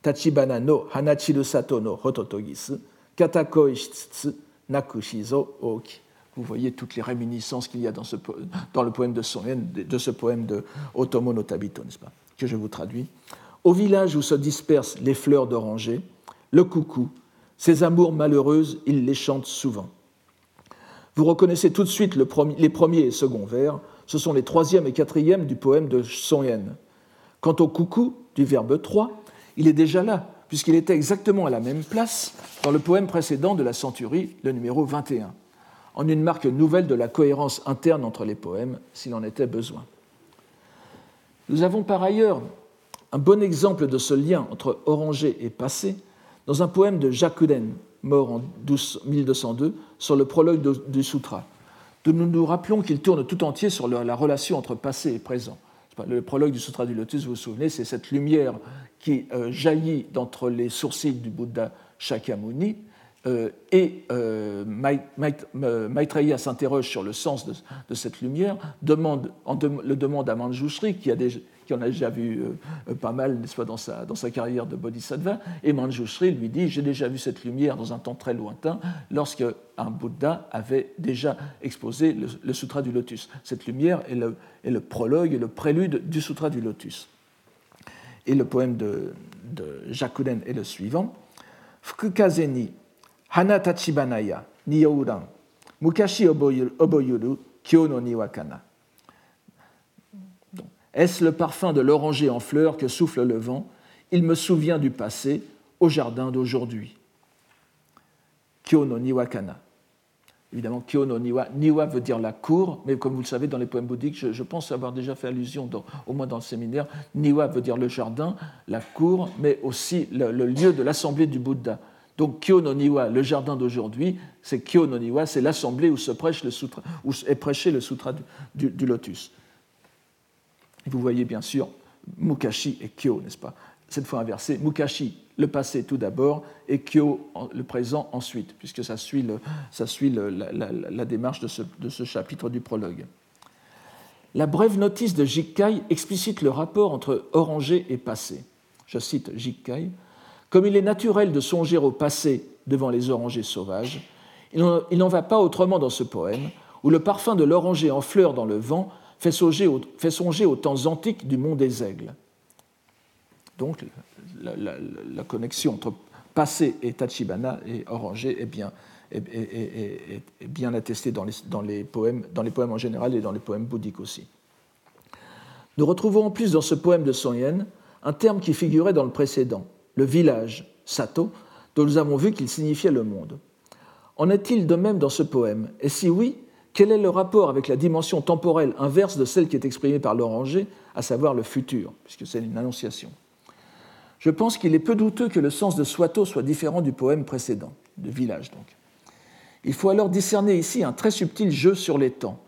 Tachibana no hanachiru sato no hototogisu, katakoi shitsutsu nakushi zo oki. Vous voyez toutes les réminiscences qu'il y a dans, ce, le poème de Sonen, de ce poème de Otomo no Tabito, n'est-ce pas, que je vous traduis. Au village où se dispersent les fleurs d'oranger, le coucou, ses amours malheureuses, il les chante souvent. Vous reconnaissez tout de suite les premiers et seconds vers, ce sont les troisième et quatrième du poème de Son Yen. Quant au coucou, du verbe 3, il est déjà là, puisqu'il était exactement à la même place dans le poème précédent de la centurie, le numéro 21, en une marque nouvelle de la cohérence interne entre les poèmes, s'il en était besoin. Nous avons par ailleurs un bon exemple de ce lien entre oranger et passé dans un poème de Jacques mort en 1202, sur le prologue du Sutra. Nous nous rappelons qu'il tourne tout entier sur la relation entre passé et présent. Le prologue du Sutra du Lotus, vous vous souvenez, c'est cette lumière qui euh, jaillit d'entre les sourcils du Bouddha Shakyamuni. Euh, et euh, Maitreya s'interroge sur le sens de, cette lumière, demande, le demande à Manjushri, qui a déjà, qui en a déjà vu euh, pas mal, n'est-ce pas, dans sa, dans sa carrière de bodhisattva. Et Manjushri lui dit J'ai déjà vu cette lumière dans un temps très lointain, lorsque un Bouddha avait déjà exposé le, Sutra du Lotus. Cette lumière est le, est le prologue et le prélude du Sutra du Lotus. Et le poème de, de Jakuden est le suivant Fukukazeni, Hana Tachibanaya, Niyouran, Mukashi Oboyuru, Kyo no Niwakana. Est-ce le parfum de l'oranger en fleurs que souffle le vent? Il me souvient du passé, au jardin d'aujourd'hui. Kyo no Niwakana. Évidemment, Kyo no Niwa. Niwa veut dire la cour, mais comme vous le savez, dans les poèmes bouddhiques, je, pense avoir déjà fait allusion, au moins dans le séminaire, Niwa veut dire le jardin, la cour, mais aussi le, lieu de l'assemblée du Bouddha. Donc Kyo no Niwa, le jardin d'aujourd'hui, c'est Kyo no Niwa, c'est l'assemblée où est prêché le sutra du lotus vous voyez bien sûr Mukashi et Kyo, n'est-ce pas? Cette fois inversé, Mukashi, le passé tout d'abord, et Kyo, le présent ensuite, puisque ça suit, le, ça suit la, démarche de ce, de ce, chapitre du prologue. La brève notice de Jikkai explicite le rapport entre oranger et passé. Je cite Jikkai Comme il est naturel de songer au passé devant les orangers sauvages, il n'en va pas autrement dans ce poème, où le parfum de l'oranger en fleurs dans le vent fait songer, aux temps antiques du monde des aigles. Donc la, connexion entre passé et Tachibana et Oranger est bien, est, bien attestée dans les, poèmes, en général et dans les poèmes bouddhiques aussi. Nous retrouvons en plus dans ce poème de Son Yen un terme qui figurait dans le précédent, le village, Sato, dont nous avons vu qu'il signifiait le monde. En est-il de même dans ce poème? Et si oui, quel est le rapport avec la dimension temporelle inverse de celle qui est exprimée par l'oranger, à savoir le futur, puisque c'est une annonciation? Je pense qu'il est peu douteux que le sens de Swato soit différent du poème précédent, de village donc. Il faut alors discerner ici un très subtil jeu sur les temps,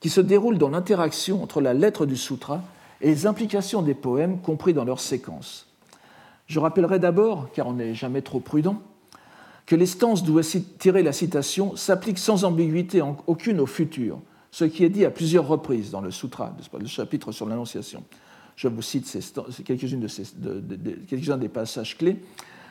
qui se déroule dans l'interaction entre la lettre du sutra et les implications des poèmes compris dans leur séquence. Je rappellerai d'abord, car on n'est jamais trop prudent, que les stances d'où est tirée la citation s'appliquent sans ambiguïté aucune au futur, ce qui est dit à plusieurs reprises dans le sutra, le chapitre sur l'Annonciation. Je vous cite quelques-uns de des passages clés.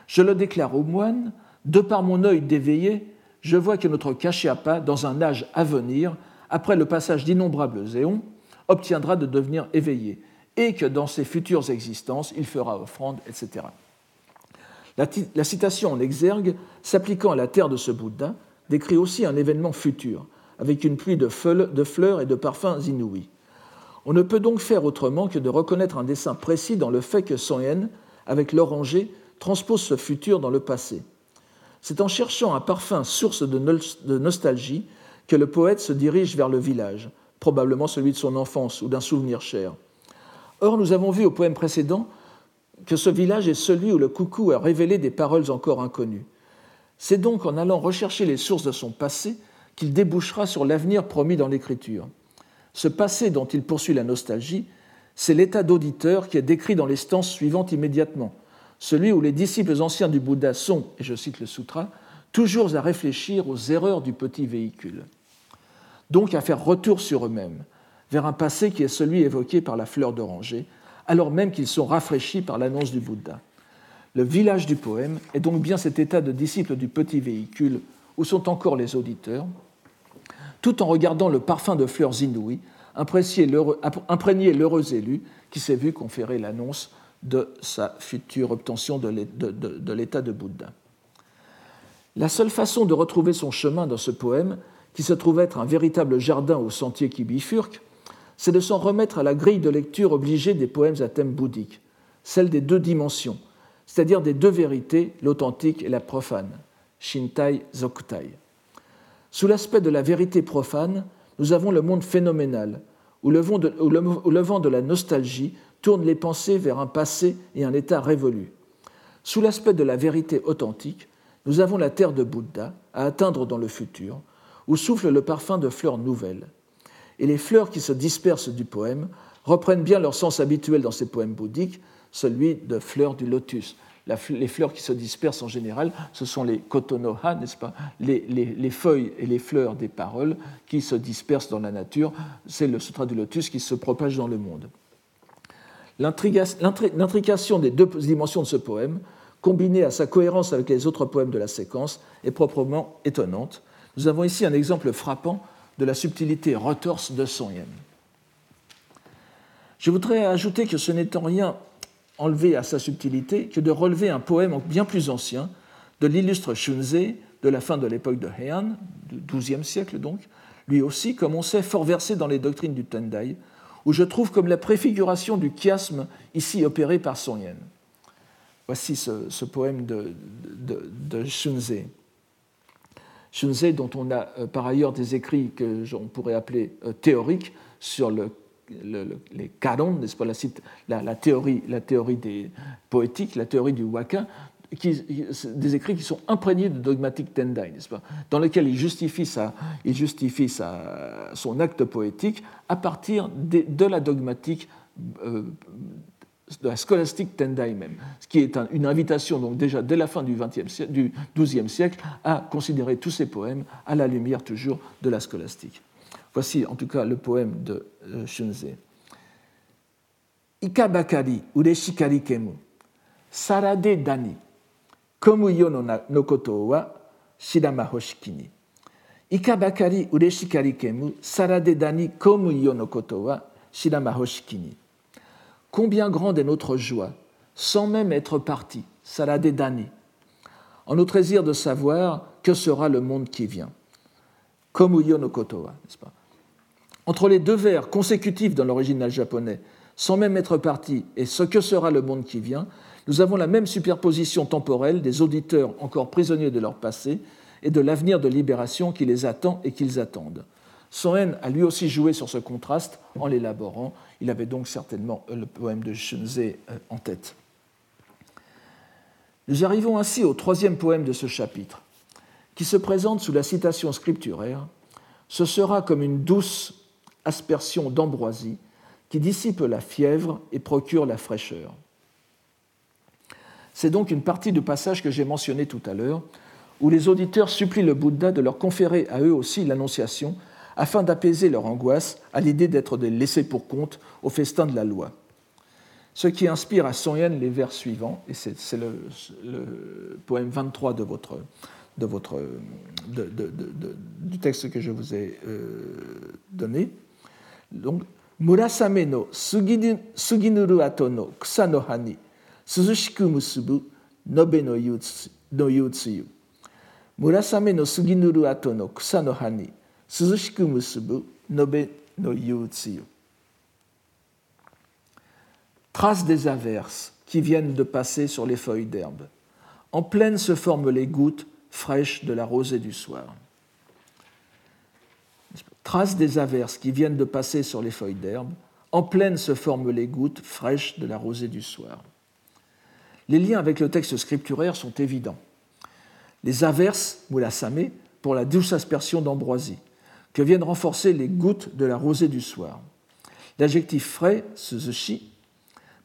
Je le déclare aux moines, de par mon œil d'éveillé, je vois que notre Kashyapa, dans un âge à venir, après le passage d'innombrables éons, obtiendra de devenir éveillé, et que dans ses futures existences, il fera offrande, etc. La, citation en exergue, s'appliquant à la terre de ce Bouddha, décrit aussi un événement futur, avec une pluie de, fleurs et de parfums inouïs. On ne peut donc faire autrement que de reconnaître un dessin précis dans le fait que Son Yen, avec l'oranger, transpose ce futur dans le passé. C'est en cherchant un parfum source de nostalgie que le poète se dirige vers le village, probablement celui de son enfance ou d'un souvenir cher. Or, nous avons vu au poème précédent que ce village est celui où le coucou a révélé des paroles encore inconnues. C'est donc en allant rechercher les sources de son passé qu'il débouchera sur l'avenir promis dans l'Écriture. Ce passé dont il poursuit la nostalgie, c'est l'état d'auditeur qui est décrit dans les stances suivantes immédiatement, celui où les disciples anciens du Bouddha sont, et je cite le sutra, toujours à réfléchir aux erreurs du petit véhicule. Donc à faire retour sur eux-mêmes, vers un passé qui est celui évoqué par la fleur d'oranger, alors même qu'ils sont rafraîchis par l'annonce du Bouddha. Le village du poème est donc bien cet état de disciple du petit véhicule où sont encore les auditeurs, tout en regardant le parfum de fleurs inouïes imprégner l'heureux élu qui s'est vu conférer l'annonce de sa future obtention de l'état de Bouddha. La seule façon de retrouver son chemin dans ce poème, qui se trouve être un véritable jardin au sentier qui bifurque, c'est de s'en remettre à la grille de lecture obligée des poèmes à thème bouddhique, celle des deux dimensions, c'est-à-dire des deux vérités, l'authentique et la profane, Shintai Zokutai. Sous l'aspect de la vérité profane, nous avons le monde phénoménal, où le, vent de, la nostalgie tourne les pensées vers un passé et un état révolu. Sous l'aspect de la vérité authentique, nous avons la terre de Bouddha à atteindre dans le futur, où souffle le parfum de fleurs nouvelles. Et les fleurs qui se dispersent du poème reprennent bien leur sens habituel dans ces poèmes bouddhiques, celui de fleurs du lotus les fleurs qui se dispersent en général, ce sont les kotonoha, n'est-ce pas? Les, feuilles et les fleurs des paroles qui se dispersent dans la nature. C'est le sutra du lotus qui se propage dans le monde. L'intrication des deux dimensions de ce poème, combinée à sa cohérence avec les autres poèmes de la séquence, est proprement étonnante. Nous avons ici un exemple frappant de la subtilité retorse de Son Yen. Je voudrais ajouter que ce n'est en rien enlever à sa subtilité que de relever un poème bien plus ancien de l'illustre Shunzei de la fin de l'époque de Heian, du XIIe siècle donc, lui aussi, comme on sait, fort versé dans les doctrines du Tendai, où je trouve comme la préfiguration du chiasme ici opéré par Son Yen. Voici ce, poème de, de. Shunzei, dont on a euh, par ailleurs des écrits que l'on pourrait appeler euh, théoriques sur le les canon, n'est-ce pas, la, théorie, la théorie des poétiques, la théorie du waka, des écrits qui sont imprégnés de dogmatique tendai, n'est-ce pas, dans lesquels il justifie, sa, il justifie sa, son acte poétique à partir de, la dogmatique euh, de la scolastique tendai même, ce qui est une invitation donc déjà dès la fin du, 20 siècle, du XIIe siècle à considérer tous ces poèmes à la lumière toujours de la scolastique. Voici en tout cas le poème de euh, Shunzei. Ikabakari ureshikari kemu, sarade dani, komu yo no koto wa shirama hoshiki ni. Ikabakari ureshikari kemu, sarade dani, komu yo no koto wa shirama hoshiki ni. Combien grande est notre joie, sans même être parti, sarade dani, en notre désir de savoir que sera le monde qui vient. Komu yo no koto wa, n'est-ce pas? Entre les deux vers consécutifs dans l'original japonais, sans même être parti, et ce que sera le monde qui vient, nous avons la même superposition temporelle des auditeurs encore prisonniers de leur passé et de l'avenir de libération qui les attend et qu'ils attendent. Soen a lui aussi joué sur ce contraste en l'élaborant. Il avait donc certainement le poème de Shunzei euh, en tête. Nous arrivons ainsi au troisième poème de ce chapitre, qui se présente sous la citation scripturaire. Ce sera comme une douce aspersion d'ambroisie qui dissipe la fièvre et procure la fraîcheur. C'est donc une partie du passage que j'ai mentionné tout à l'heure, où les auditeurs supplient le Bouddha de leur conférer à eux aussi l'annonciation, afin d'apaiser leur angoisse à l'idée d'être des laissés pour compte au festin de la loi. Ce qui inspire à Son Yen les vers suivants, et c'est le, poème 23 de votre, de votre, du texte que je vous ai euh, donné. Donc, murasame no suginuru ato no kusa no ha ni suzushiku musubu nobe no yutsuyu. Murasame no suginuru ato no kusa no ha ni suzushiku musubu nobe no yutsuyu. Traces des averses qui viennent de passer sur les feuilles d'herbe. En pleine se forment les gouttes fraîches de la rosée du soir. Traces des averses qui viennent de passer sur les feuilles d'herbe, en pleine se forment les gouttes fraîches de la rosée du soir. Les liens avec le texte scripturaire sont évidents. Les averses, moulassamé, pour la douce aspersion d'ambroisie, que viennent renforcer les gouttes de la rosée du soir. L'adjectif frais, suzushi,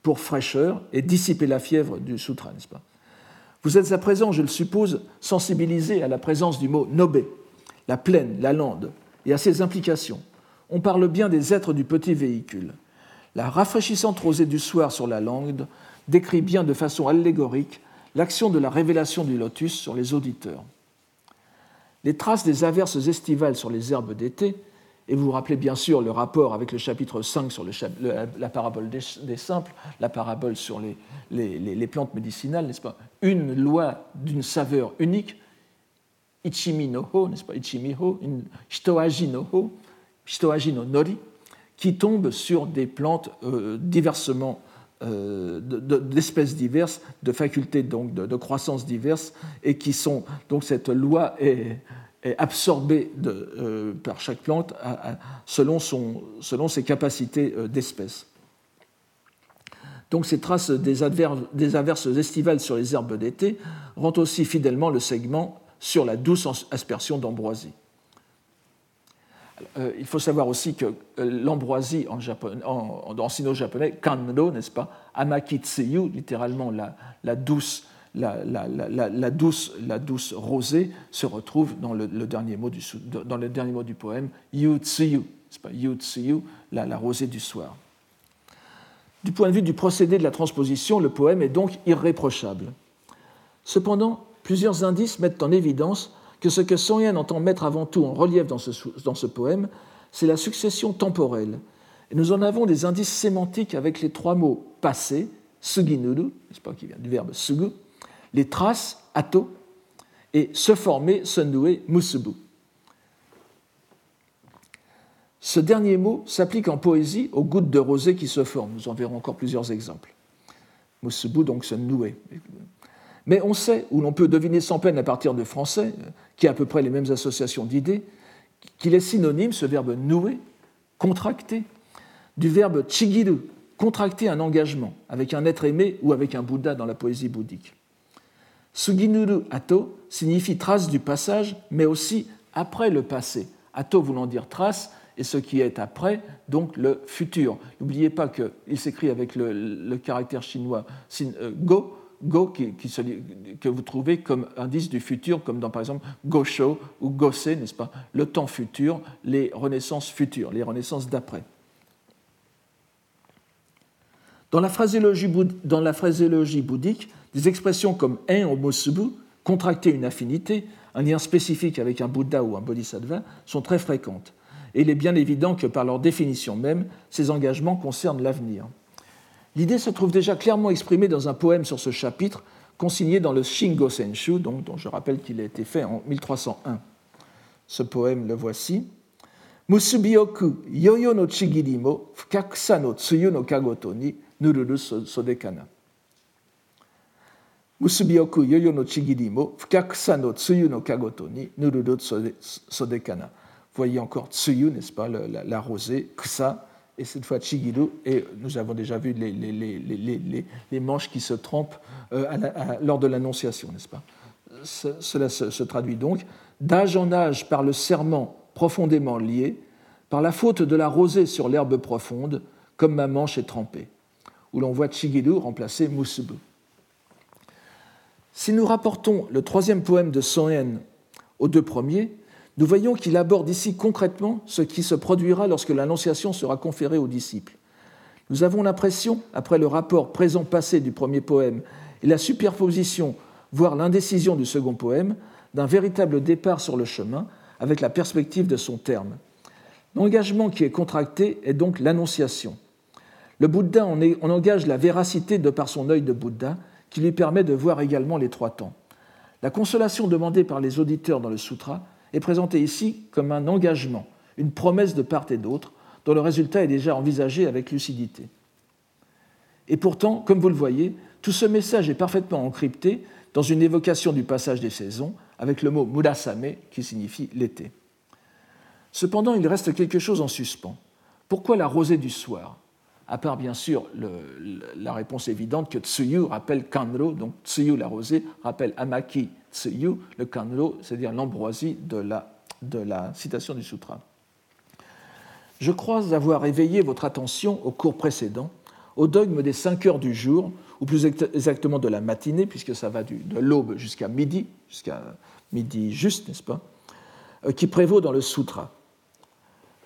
pour fraîcheur et dissiper la fièvre du sutra, n'est-ce pas? Vous êtes à présent, je le suppose, sensibilisé à la présence du mot nobe, la plaine, la lande, et à ses implications. On parle bien des êtres du petit véhicule. La rafraîchissante rosée du soir sur la langue décrit bien de façon allégorique l'action de la révélation du lotus sur les auditeurs. Les traces des averses estivales sur les herbes d'été, et vous vous rappelez bien sûr le rapport avec le chapitre 5 sur la parabole des, simples, la parabole sur les, plantes médicinales, n'est-ce pas? Une loi d'une saveur unique, Ichimi no ho, n'est-ce pas? Ichimi ho, Shitoaji no ho, no nori, qui tombe sur des plantes euh, diversement d'espèces diverses, de facultés donc de, croissance diverses, et qui sont donc cette loi est, absorbée euh, par chaque plante selon, ses capacités euh, d'espèces. Donc ces traces des, des, averses estivales sur les herbes d'été rendent aussi fidèlement le segment sur la douce aspersion d'ambroisie. Euh, il faut savoir aussi que euh, l'ambroisie en, sino-japonais, kanro, n'est-ce pas, amakitsuyu, littéralement la, douce, la, douce, la douce rosée, se retrouve dans le, dernier, mot du, dans le dernier mot du poème, yutsuyu, pas? Yutsuyu, la, la rosée du soir. Du point de vue du procédé de la transposition, le poème est donc irréprochable. Cependant, plusieurs indices mettent en évidence que ce que Son entend mettre avant tout en relief dans ce, dans ce poème, c'est la succession temporelle. Et nous en avons des indices sémantiques avec les trois mots passé, suginuru, n'est-ce pas, qui vient du verbe sugu, les traces, ato, et se former, se nouer, musubu. Ce dernier mot s'applique en poésie aux gouttes de rosée qui se forment. Nous en verrons encore plusieurs exemples. Musubu, donc se nouer. Mais on sait, ou l'on peut deviner sans peine à partir de français, qui a à peu près les mêmes associations d'idées, qu'il est synonyme, ce verbe nouer, contracter, du verbe chigiru, contracter un engagement avec un être aimé ou avec un Bouddha dans la poésie bouddhique. Suginuru ato signifie trace du passage, mais aussi après le passé. Ato voulant dire trace, et ce qui est après, donc le futur. N'oubliez pas qu'il s'écrit avec le, caractère chinois euh, go, go que vous trouvez comme indice du futur, comme dans par exemple Gosho ou Gose, n'est-ce pas? Le temps futur, les renaissances futures, les renaissances d'après. Dans la, phraséologie, bouddhique, des expressions comme en ou mosubu, contracter une affinité, un lien spécifique avec un Bouddha ou un Bodhisattva, sont très fréquentes. Et il est bien évident que par leur définition même, ces engagements concernent l'avenir. L'idée se trouve déjà clairement exprimée dans un poème sur ce chapitre, consigné dans le Shingo Senshu, dont je rappelle qu'il a été fait en 1301. Ce poème, le voici. Musubioku yoyo no chigiri mo fukakusa no tsuyu no kagoto ni nururu sodekana. Musubioku yoyo no chigiri mo fukakusa no tsuyu no kagoto ni nururu sodekana. Voyez encore tsuyu, n'est-ce pas, la, la, rosée, kusa, et cette fois Chigiru, et nous avons déjà vu les, manches qui se trempent euh, lors de l'annonciation, n'est-ce pas? Cela se, traduit donc d'âge en âge par le serment profondément lié, par la faute de la rosée sur l'herbe profonde, comme ma manche est trempée, où l'on voit Chigiru remplacer Musubu. Si nous rapportons le troisième poème de Soen aux deux premiers, nous voyons qu'il aborde ici concrètement ce qui se produira lorsque l'annonciation sera conférée aux disciples. Nous avons l'impression, après le rapport présent-passé du premier poème et la superposition, voire l'indécision du second poème, d'un véritable départ sur le chemin avec la perspective de son terme. L'engagement qui est contracté est donc l'annonciation. Le Bouddha en, engage la véracité de par son œil de Bouddha, qui lui permet de voir également les trois temps. La consolation demandée par les auditeurs dans le sutra est présenté ici comme un engagement, une promesse de part et d'autre, dont le résultat est déjà envisagé avec lucidité. Et pourtant, comme vous le voyez, tout ce message est parfaitement encrypté dans une évocation du passage des saisons, avec le mot murasame qui signifie l'été. Cependant, il reste quelque chose en suspens. Pourquoi la rosée du soir? À part bien sûr la réponse évidente que Tsuyu rappelle Kanro, donc Tsuyu la rosée rappelle Amaki Tsuyu, le Kanro, c'est-à-dire l'ambroisie de la, de la citation du sutra. Je crois avoir éveillé votre attention au cours précédent au dogme des 5 heures du jour, ou plus exactement de la matinée, puisque ça va de l'aube jusqu'à midi, jusqu'à midi juste, n'est-ce pas, euh, qui prévaut dans le sutra.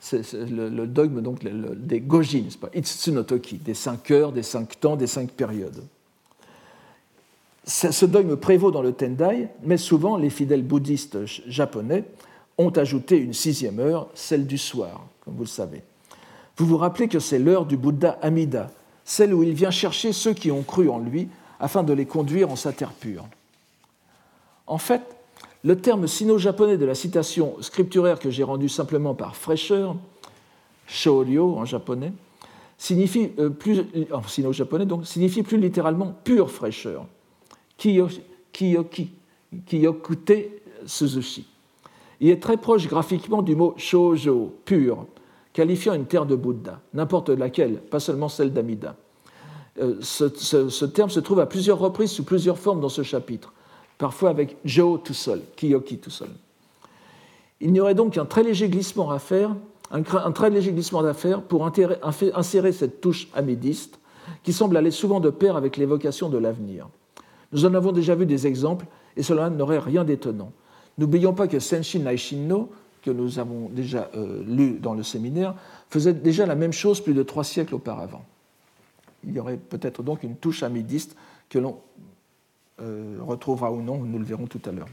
C'est le, dogme donc des goji, n'est-ce pas, Itsunotoki, des 5 heures, des 5 temps, des 5 périodes. Ce dogme prévaut dans le Tendai, mais souvent les fidèles bouddhistes japonais ont ajouté une sixième heure, celle du soir, comme vous le savez. Vous vous rappelez que c'est l'heure du Bouddha Amida, celle où il vient chercher ceux qui ont cru en lui afin de les conduire en sa terre pure. En fait, le terme sino-japonais de la citation scripturaire que j'ai rendue simplement par fraîcheur, shoryo en japonais, signifie euh, plus, en sino-japonais donc, signifie plus littéralement pure fraîcheur, kiyoki, kiyokute suzushi. Il est très proche graphiquement du mot shoujo, pur, qualifiant une terre de Bouddha, n'importe laquelle, pas seulement celle d'Amida. Euh, ce, terme se trouve à plusieurs reprises sous plusieurs formes dans ce chapitre, parfois avec Jo tout seul, Kiyoki tout seul. Il n'y aurait donc qu'un très léger glissement à faire, un, très léger glissement d'affaires pour insérer cette touche amédiste qui semble aller souvent de pair avec l'évocation de l'avenir. Nous en avons déjà vu des exemples et cela n'aurait rien d'étonnant. N'oublions pas que Senshin Naishinno, que nous avons déjà euh, lu dans le séminaire, faisait déjà la même chose plus de trois siècles auparavant. Il y aurait peut-être donc une touche amidiste que l'on euh, retrouvera ou non, nous le verrons tout à l'heure.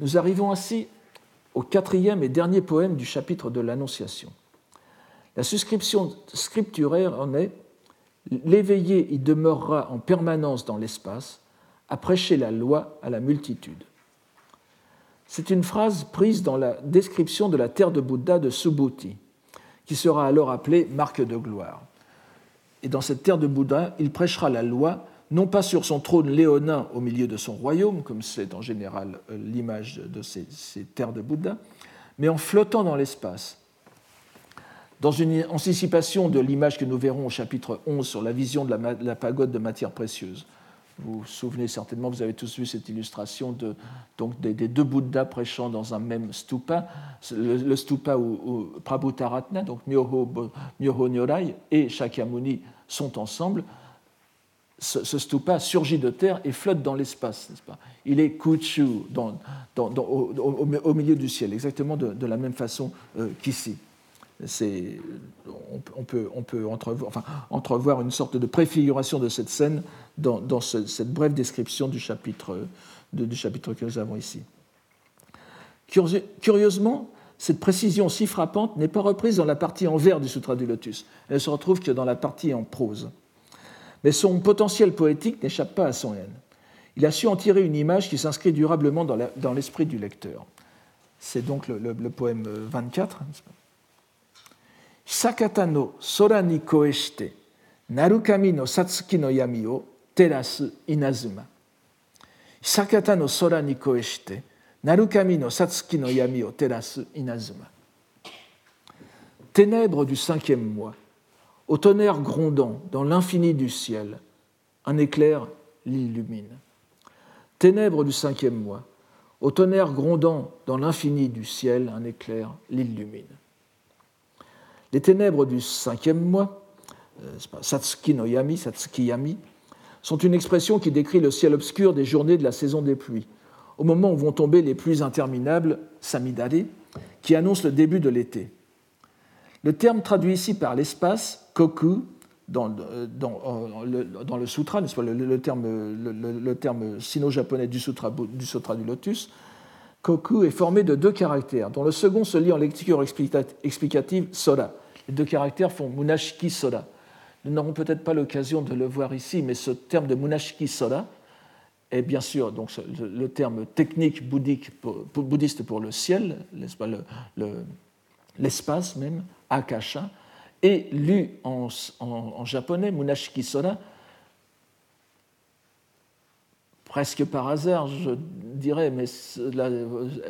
Nous arrivons ainsi au quatrième et dernier poème du chapitre de l'Annonciation. La suscription scripturaire en est L'éveillé y demeurera en permanence dans l'espace, à prêcher la loi à la multitude. C'est une phrase prise dans la description de la terre de Bouddha de Subhuti, qui sera alors appelée marque de gloire. Et dans cette terre de Bouddha, il prêchera la loi, non pas sur son trône léonin au milieu de son royaume, comme c'est en général euh, l'image de ces, terres de Bouddha, mais en flottant dans l'espace. Dans une anticipation de l'image que nous verrons au chapitre 11 sur la vision de la pagode de matière précieuse. Vous vous souvenez certainement, vous avez tous vu cette illustration de, donc des, deux Bouddhas prêchant dans un même stupa, le, stupa où, Prabhutaratna, donc Myoho, Myoho Nyorai et Shakyamuni sont ensemble. Ce, stupa surgit de terre et flotte dans l'espace, n'est-ce pas? Il est kuchu au, milieu du ciel, exactement de, la même façon euh, qu'ici on, peut, entrevoir, une sorte de préfiguration de cette scène dans, cette brève description du chapitre, que nous avons ici. Curieusement, cette précision si frappante n'est pas reprise dans la partie en vers du Sutra du Lotus. Elle se retrouve que dans la partie en prose. Mais son potentiel poétique n'échappe pas à son haine. Il a su en tirer une image qui s'inscrit durablement dans l'esprit du lecteur. C'est donc le, le, poème 24. Sakata no sora ni koeshite, narukami no satsuki no yami o terasu inazuma. Sakata no sora ni koeshite, narukami no satsuki no yami o terasu inazuma. Ténèbres du cinquième mois, au tonnerre grondant dans l'infini du ciel, un éclair l'illumine. Ténèbres du cinquième mois, au tonnerre grondant dans l'infini du ciel, un éclair l'illumine. Les ténèbres du cinquième mois, euh, Satsuki no Yami, Satsuki sont une expression qui décrit le ciel obscur des journées de la saison des pluies, au moment où vont tomber les pluies interminables, Samidare, qui annoncent le début de l'été. Le terme traduit ici par l'espace, koku, dans, le, dans le, sutra, le, le, terme, le, terme sino-japonais du sutra, du du lotus, koku est formé de deux caractères, dont le second se lit en lecture explicative sora, les deux caractères font Munashiki Soda. Nous n'aurons peut-être pas l'occasion de le voir ici, mais ce terme de Munashiki Soda est bien sûr donc, le terme technique bouddhiste pour le ciel, l'espace même, Akasha, et lu en, japonais, Munashiki Soda, presque par hasard, je dirais, mais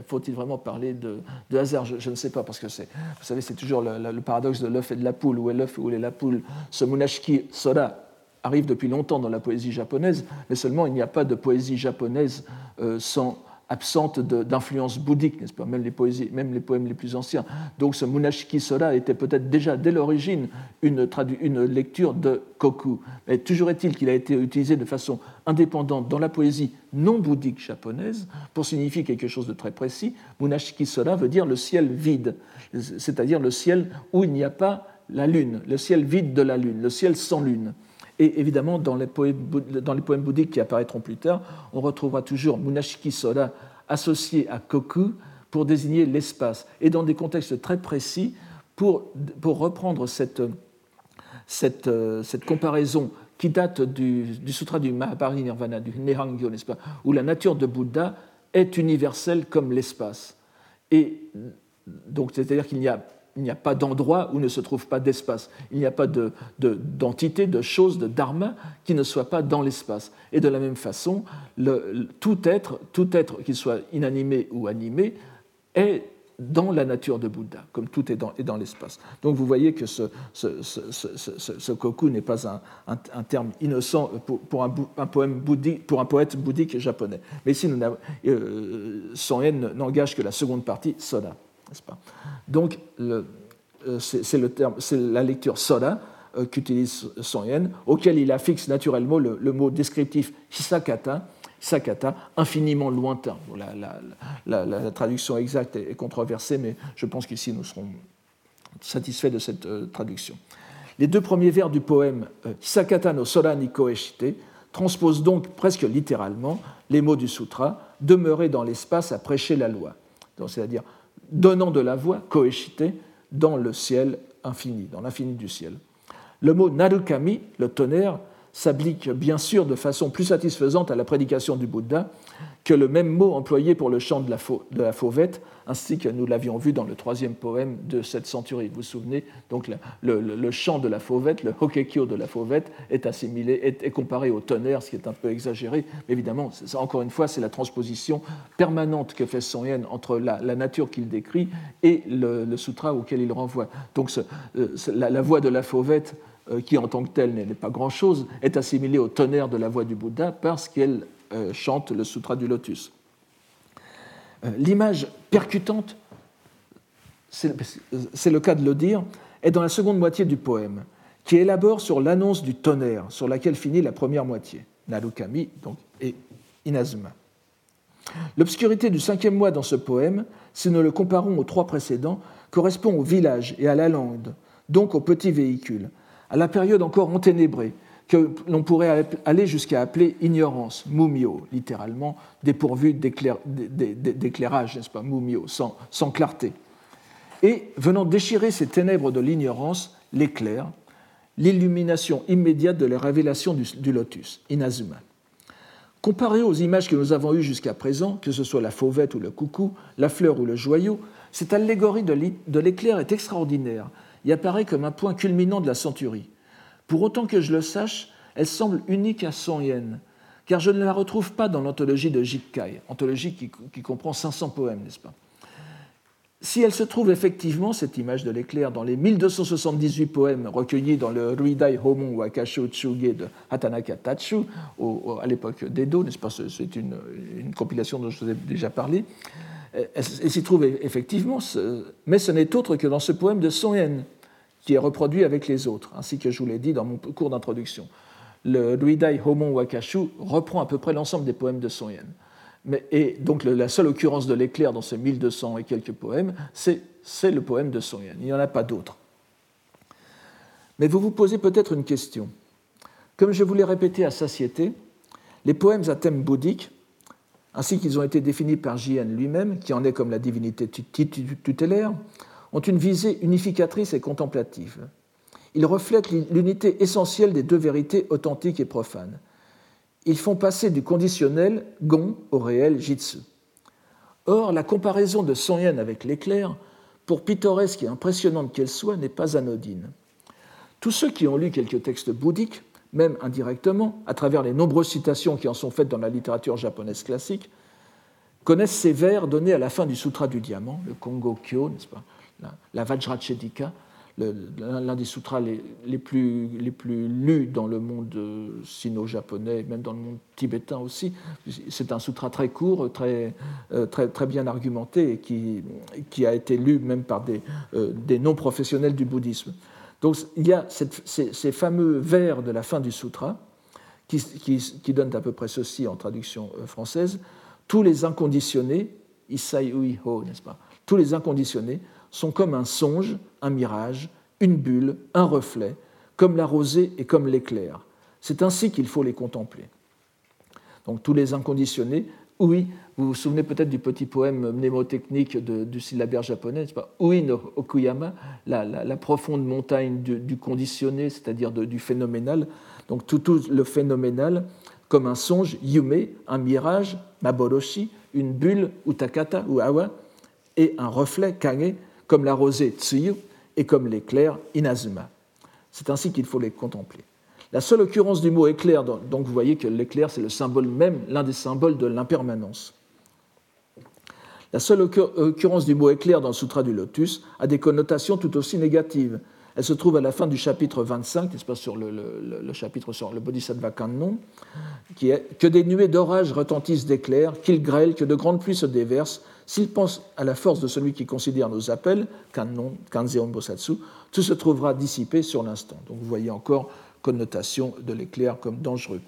faut-il vraiment parler de, hasard? Je, ne sais pas, parce que c'est, vous savez, c'est toujours le, paradoxe de l'œuf et de la poule, où est l'œuf, où est la poule? Ce Munashiki Soda arrive depuis longtemps dans la poésie japonaise, mais seulement il n'y a pas de poésie japonaise euh, sans absente d'influence bouddhique, n'est-ce pas même les, poésies, même les poèmes les plus anciens. Donc ce Munashiki Sora était peut-être déjà dès l'origine une, une, lecture de Koku. Mais toujours est-il qu'il a été utilisé de façon indépendante dans la poésie non bouddhique japonaise pour signifier quelque chose de très précis. Munashiki Sora veut dire le ciel vide, c'est-à-dire le ciel où il n'y a pas la lune, le ciel vide de la lune, le ciel sans lune. Et évidemment, dans les, poèmes, bouddhiques qui apparaîtront plus tard, on retrouvera toujours Munashiki Soda associé à Koku pour désigner l'espace, et dans des contextes très précis pour, reprendre cette, comparaison qui date du, sutra du Mahaparinirvana, du Nehangyo, n'est-ce pas, où la nature de Bouddha est universelle comme l'espace. Et donc, c'est-à-dire qu'il n'y a il n'y a pas d'endroit où ne se trouve pas d'espace. Il n'y a pas d'entité, de, de, chose, de dharma qui ne soit pas dans l'espace. Et de la même façon, tout être, tout être qu'il soit inanimé ou animé, est dans la nature de Bouddha, comme tout est dans, l'espace. Donc vous voyez que ce, koku n'est pas un, terme innocent pour, un, poème bouddhique, pour un poète bouddhique japonais. Mais ici, euh, son haine n'engage que la seconde partie, Donc, euh, c'est la lecture soda euh, qu'utilise Son Yen, auquel il affixe naturellement le, mot descriptif hisakata, hisakata, infiniment lointain. la, traduction exacte est, controversée, mais je pense qu'ici nous serons satisfaits de cette euh, traduction. Les deux premiers vers du poème Hisakata no Sora ni Koeshite transposent donc presque littéralement les mots du sutra demeurer dans l'espace à prêcher la loi. C'est-à-dire donnant de la voix, coéchité, dans le ciel infini, dans l'infini du ciel. Le mot narukami, le tonnerre, s'applique bien sûr de façon plus satisfaisante à la prédication du Bouddha que le même mot employé pour le chant de la, fauvette, ainsi que nous l'avions vu dans le troisième poème de cette centurie. Vous vous souvenez? Donc le, chant de la fauvette, le hokekyo de la fauvette, est assimilé, est, comparé au tonnerre, ce qui est un peu exagéré. Mais évidemment, encore une fois, c'est la transposition permanente que fait Son Yen entre la, nature qu'il décrit et le, sutra auquel il renvoie. Donc euh, la, voix de la fauvette qui en tant que telle n'est pas grand-chose, est assimilée au tonnerre de la voix du Bouddha parce qu'elle euh, chante le Sutra du Lotus. Euh, l'image percutante, c'est le cas de le dire, est dans la seconde moitié du poème, qui élabore sur l'annonce du tonnerre, sur laquelle finit la première moitié, Narukami donc, et Inazuma. L'obscurité du cinquième mois dans ce poème, si nous le comparons aux trois précédents, correspond au village et à la lande, donc au petit véhicule, à la période encore enténébrée, que l'on pourrait aller jusqu'à appeler ignorance, mumio, littéralement dépourvu d'éclairage, n'est-ce pas, mumio, sans, clarté. Et venant déchirer ces ténèbres de l'ignorance, l'éclair, l'illumination immédiate de la révélation du, du, lotus, Inazuma. Comparé aux images que nous avons eues jusqu'à présent, que ce soit la fauvette ou le coucou, la fleur ou le joyau, cette allégorie de l'éclair est extraordinaire et apparaît comme un point culminant de la centurie. Pour autant que je le sache, elle semble unique à Son Yen, car je ne la retrouve pas dans l'anthologie de Jikkai, anthologie qui, comprend 500 poèmes, n'est-ce pas? Si elle se trouve effectivement, cette image de l'éclair, dans les 1278 poèmes recueillis dans le Ruidai Homon Wakasho Tsuge de Hatanaka Tatsu, à l'époque d'Edo, n'est-ce pas? C'est une, compilation dont je vous ai déjà parlé. Elle, s'y trouve effectivement, mais ce n'est autre que dans ce poème de Son Yen, qui est reproduit avec les autres, ainsi que je vous l'ai dit dans mon cours d'introduction. Le Ruidai Homon Wakashu reprend à peu près l'ensemble des poèmes de Son Yen. Mais, et donc la seule occurrence de l'éclair dans ces 1200 et quelques poèmes, c'est le poème de Son Yen. Il n'y en a pas d'autres. Mais vous vous posez peut-être une question. Comme je vous l'ai répété à satiété, les poèmes à thème bouddhique, ainsi qu'ils ont été définis par J.N. lui-même, qui en est comme la divinité tutélaire, ont une visée unificatrice et contemplative. Ils reflètent l'unité essentielle des deux vérités authentiques et profanes. Ils font passer du conditionnel gon au réel jitsu. Or, la comparaison de Son Yen avec l'éclair, pour pittoresque et impressionnante qu'elle soit, n'est pas anodine. Tous ceux qui ont lu quelques textes bouddhiques même indirectement, à travers les nombreuses citations qui en sont faites dans la littérature japonaise classique, connaissent ces vers donnés à la fin du Sutra du Diamant, le Kongo Kyo, n'est-ce pas, la, la Vajrachedika, l'un des sutras les, plus, les, plus, lus dans le monde sino-japonais, même dans le monde tibétain aussi. C'est un sutra très court, très, euh, très, très bien argumenté qui, qui, a été lu même par des, euh, des non-professionnels du bouddhisme. Donc il y a ces, fameux vers de la fin du sutra qui, donnent à peu près ceci en traduction euh, française. Tous les inconditionnés, Uiho, n'est-ce pas? Tous les inconditionnés sont comme un songe, un mirage, une bulle, un reflet, comme la rosée et comme l'éclair. C'est ainsi qu'il faut les contempler. Donc tous les inconditionnés, oui, vous vous souvenez peut-être du petit poème mnémotechnique du syllabaire japonais, pas? Oui no Okuyama, la, profonde montagne du, conditionné, c'est-à-dire du phénoménal. Donc tout, tout, le phénoménal, comme un songe, yume, un mirage, maboroshi, une bulle, utakata ou awa, et un reflet, kage, comme la rosée Tsuyu et comme l'éclair Inazuma. C'est ainsi qu'il faut les contempler. La seule occurrence du mot éclair, donc vous voyez que l'éclair, c'est le symbole même, l'un des symboles de l'impermanence. La seule occurrence du mot éclair dans le Sutra du Lotus a des connotations tout aussi négatives. Elle se trouve à la fin du chapitre 25, n'est-ce pas, sur le, chapitre sur le Bodhisattva Kannon, qui est que des nuées d'orage retentissent d'éclairs, qu'il grêle, que de grandes pluies se déversent, s'il pense à la force de celui qui considère nos appels, Kannon, Kanzeon Bosatsu, tout se trouvera dissipé sur l'instant. Donc vous voyez encore connotation de l'éclair comme dangereux.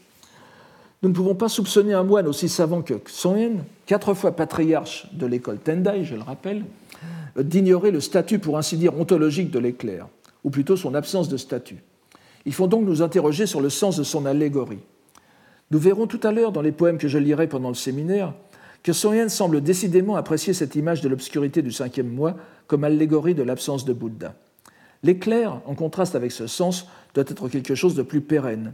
Nous ne pouvons pas soupçonner un moine aussi savant que Xonyen, quatre fois patriarche de l'école Tendai, je le rappelle, d'ignorer le statut, pour ainsi dire, ontologique de l'éclair, ou plutôt son absence de statut. Il faut donc nous interroger sur le sens de son allégorie. Nous verrons tout à l'heure dans les poèmes que je lirai pendant le séminaire que Yen semble décidément apprécier cette image de l'obscurité du cinquième mois comme allégorie de l'absence de Bouddha. L'éclair, en contraste avec ce sens, doit être quelque chose de plus pérenne.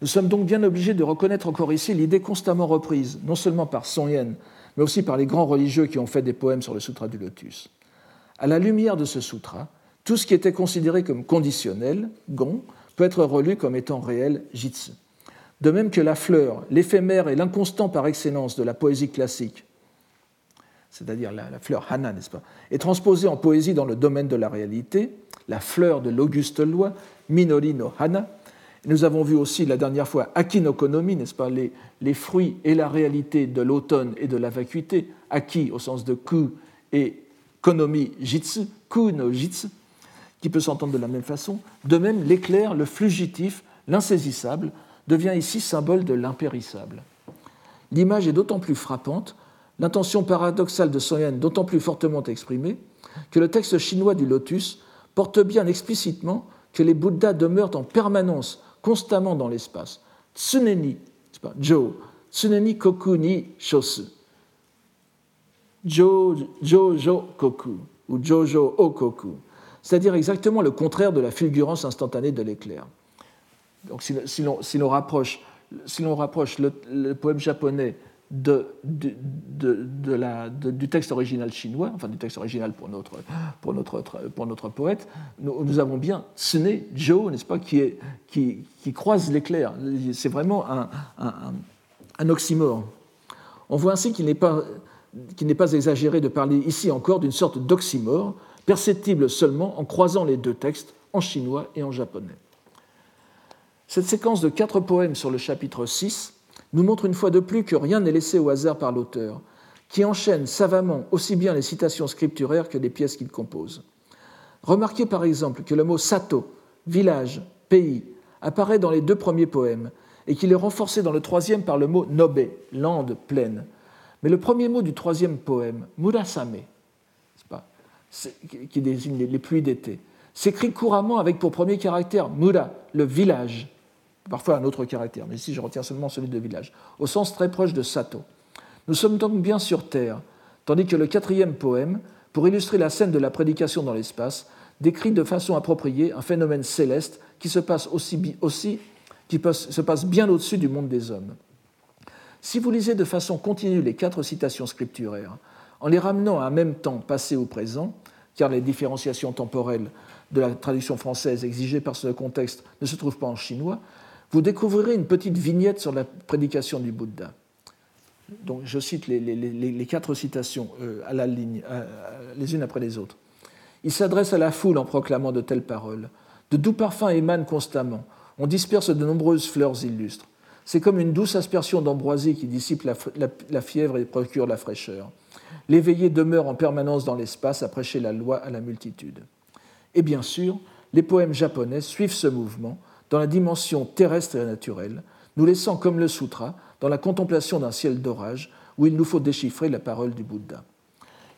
Nous sommes donc bien obligés de reconnaître encore ici l'idée constamment reprise, non seulement par Yen, mais aussi par les grands religieux qui ont fait des poèmes sur le Sutra du Lotus. À la lumière de ce sutra, tout ce qui était considéré comme conditionnel, gon, peut être relu comme étant réel, jitsu de même que la fleur, l'éphémère et l'inconstant par excellence de la poésie classique, c'est-à-dire la, fleur Hana, n'est-ce pas, est transposée en poésie dans le domaine de la réalité, la fleur de l'auguste loi, Minori no Hana. Nous avons vu aussi la dernière fois Aki no Konomi, n'est-ce pas, les, fruits et la réalité de l'automne et de la vacuité, Aki au sens de ku et Konomi Jitsu, Ku no Jitsu, qui peut s'entendre de la même façon. De même, l'éclair, le fugitif, l'insaisissable, devient ici symbole de l'impérissable. L'image est d'autant plus frappante, l'intention paradoxale de Soyen d'autant plus fortement exprimée, que le texte chinois du lotus porte bien explicitement que les Bouddhas demeurent en permanence, constamment dans l'espace. Tsuneni, Jo, Tsuneni koku ni shosu. Jo, jo, jo koku, ou Jojo o koku. C'est-à-dire exactement le contraire de la fulgurance instantanée de l'éclair. Donc si, l'on rapproche, le, poème japonais du texte original chinois, enfin du texte original pour notre, pour notre, pour notre poète, nous, avons bien Tsune Jo, n'est-ce pas, qui, est, qui, croise l'éclair. C'est vraiment un, un, oxymore. On voit ainsi qu'il n'est pas, n'est pas exagéré de parler ici encore d'une sorte d'oxymore, perceptible seulement en croisant les deux textes, en chinois et en japonais. Cette séquence de quatre poèmes sur le chapitre 6 nous montre une fois de plus que rien n'est laissé au hasard par l'auteur, qui enchaîne savamment aussi bien les citations scripturaires que les pièces qu'il compose. Remarquez par exemple que le mot sato, village, pays, apparaît dans les deux premiers poèmes et qu'il est renforcé dans le troisième par le mot nobe, lande, plaine. Mais le premier mot du troisième poème, murasame, qui désigne les pluies d'été, s'écrit couramment avec pour premier caractère mura, le village, parfois un autre caractère, mais ici je retiens seulement celui de village, au sens très proche de Sato. Nous sommes donc bien sur Terre, tandis que le quatrième poème, pour illustrer la scène de la prédication dans l'espace, décrit de façon appropriée un phénomène céleste qui se passe, aussi, bien au-dessus du monde des hommes. Si vous lisez de façon continue les quatre citations scripturaires, en les ramenant à un même temps passé ou présent, car les différenciations temporelles de la traduction française exigée par ce contexte ne se trouvent pas en chinois, vous découvrirez une petite vignette sur la prédication du Bouddha. Donc, je cite les, quatre citations euh, à la ligne, les unes après les autres. Il s'adresse à la foule en proclamant de telles paroles. De doux parfums émanent constamment. On disperse de nombreuses fleurs illustres. C'est comme une douce aspersion d'ambroisie qui dissipe la, fièvre et procure la fraîcheur. L'éveillé demeure en permanence dans l'espace à prêcher la loi à la multitude. Et bien sûr, les poèmes japonais suivent ce mouvement dans la dimension terrestre et naturelle, nous laissant comme le sutra dans la contemplation d'un ciel d'orage où il nous faut déchiffrer la parole du Bouddha.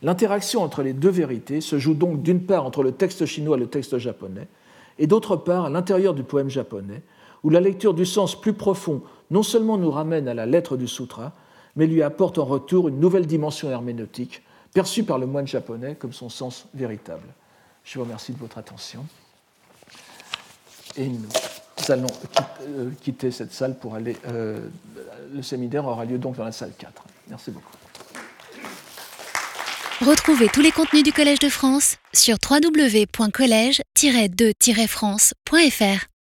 L'interaction entre les deux vérités se joue donc d'une part entre le texte chinois et le texte japonais, et d'autre part à l'intérieur du poème japonais, où la lecture du sens plus profond non seulement nous ramène à la lettre du sutra, mais lui apporte en retour une nouvelle dimension herméneutique, perçue par le moine japonais comme son sens véritable. Je vous remercie de votre attention. Et nous allons euh, quitter cette salle pour aller. Euh, le séminaire aura lieu donc dans la salle 4. Merci beaucoup. Retrouvez tous les contenus du Collège de France sur www.colège-2-france.fr.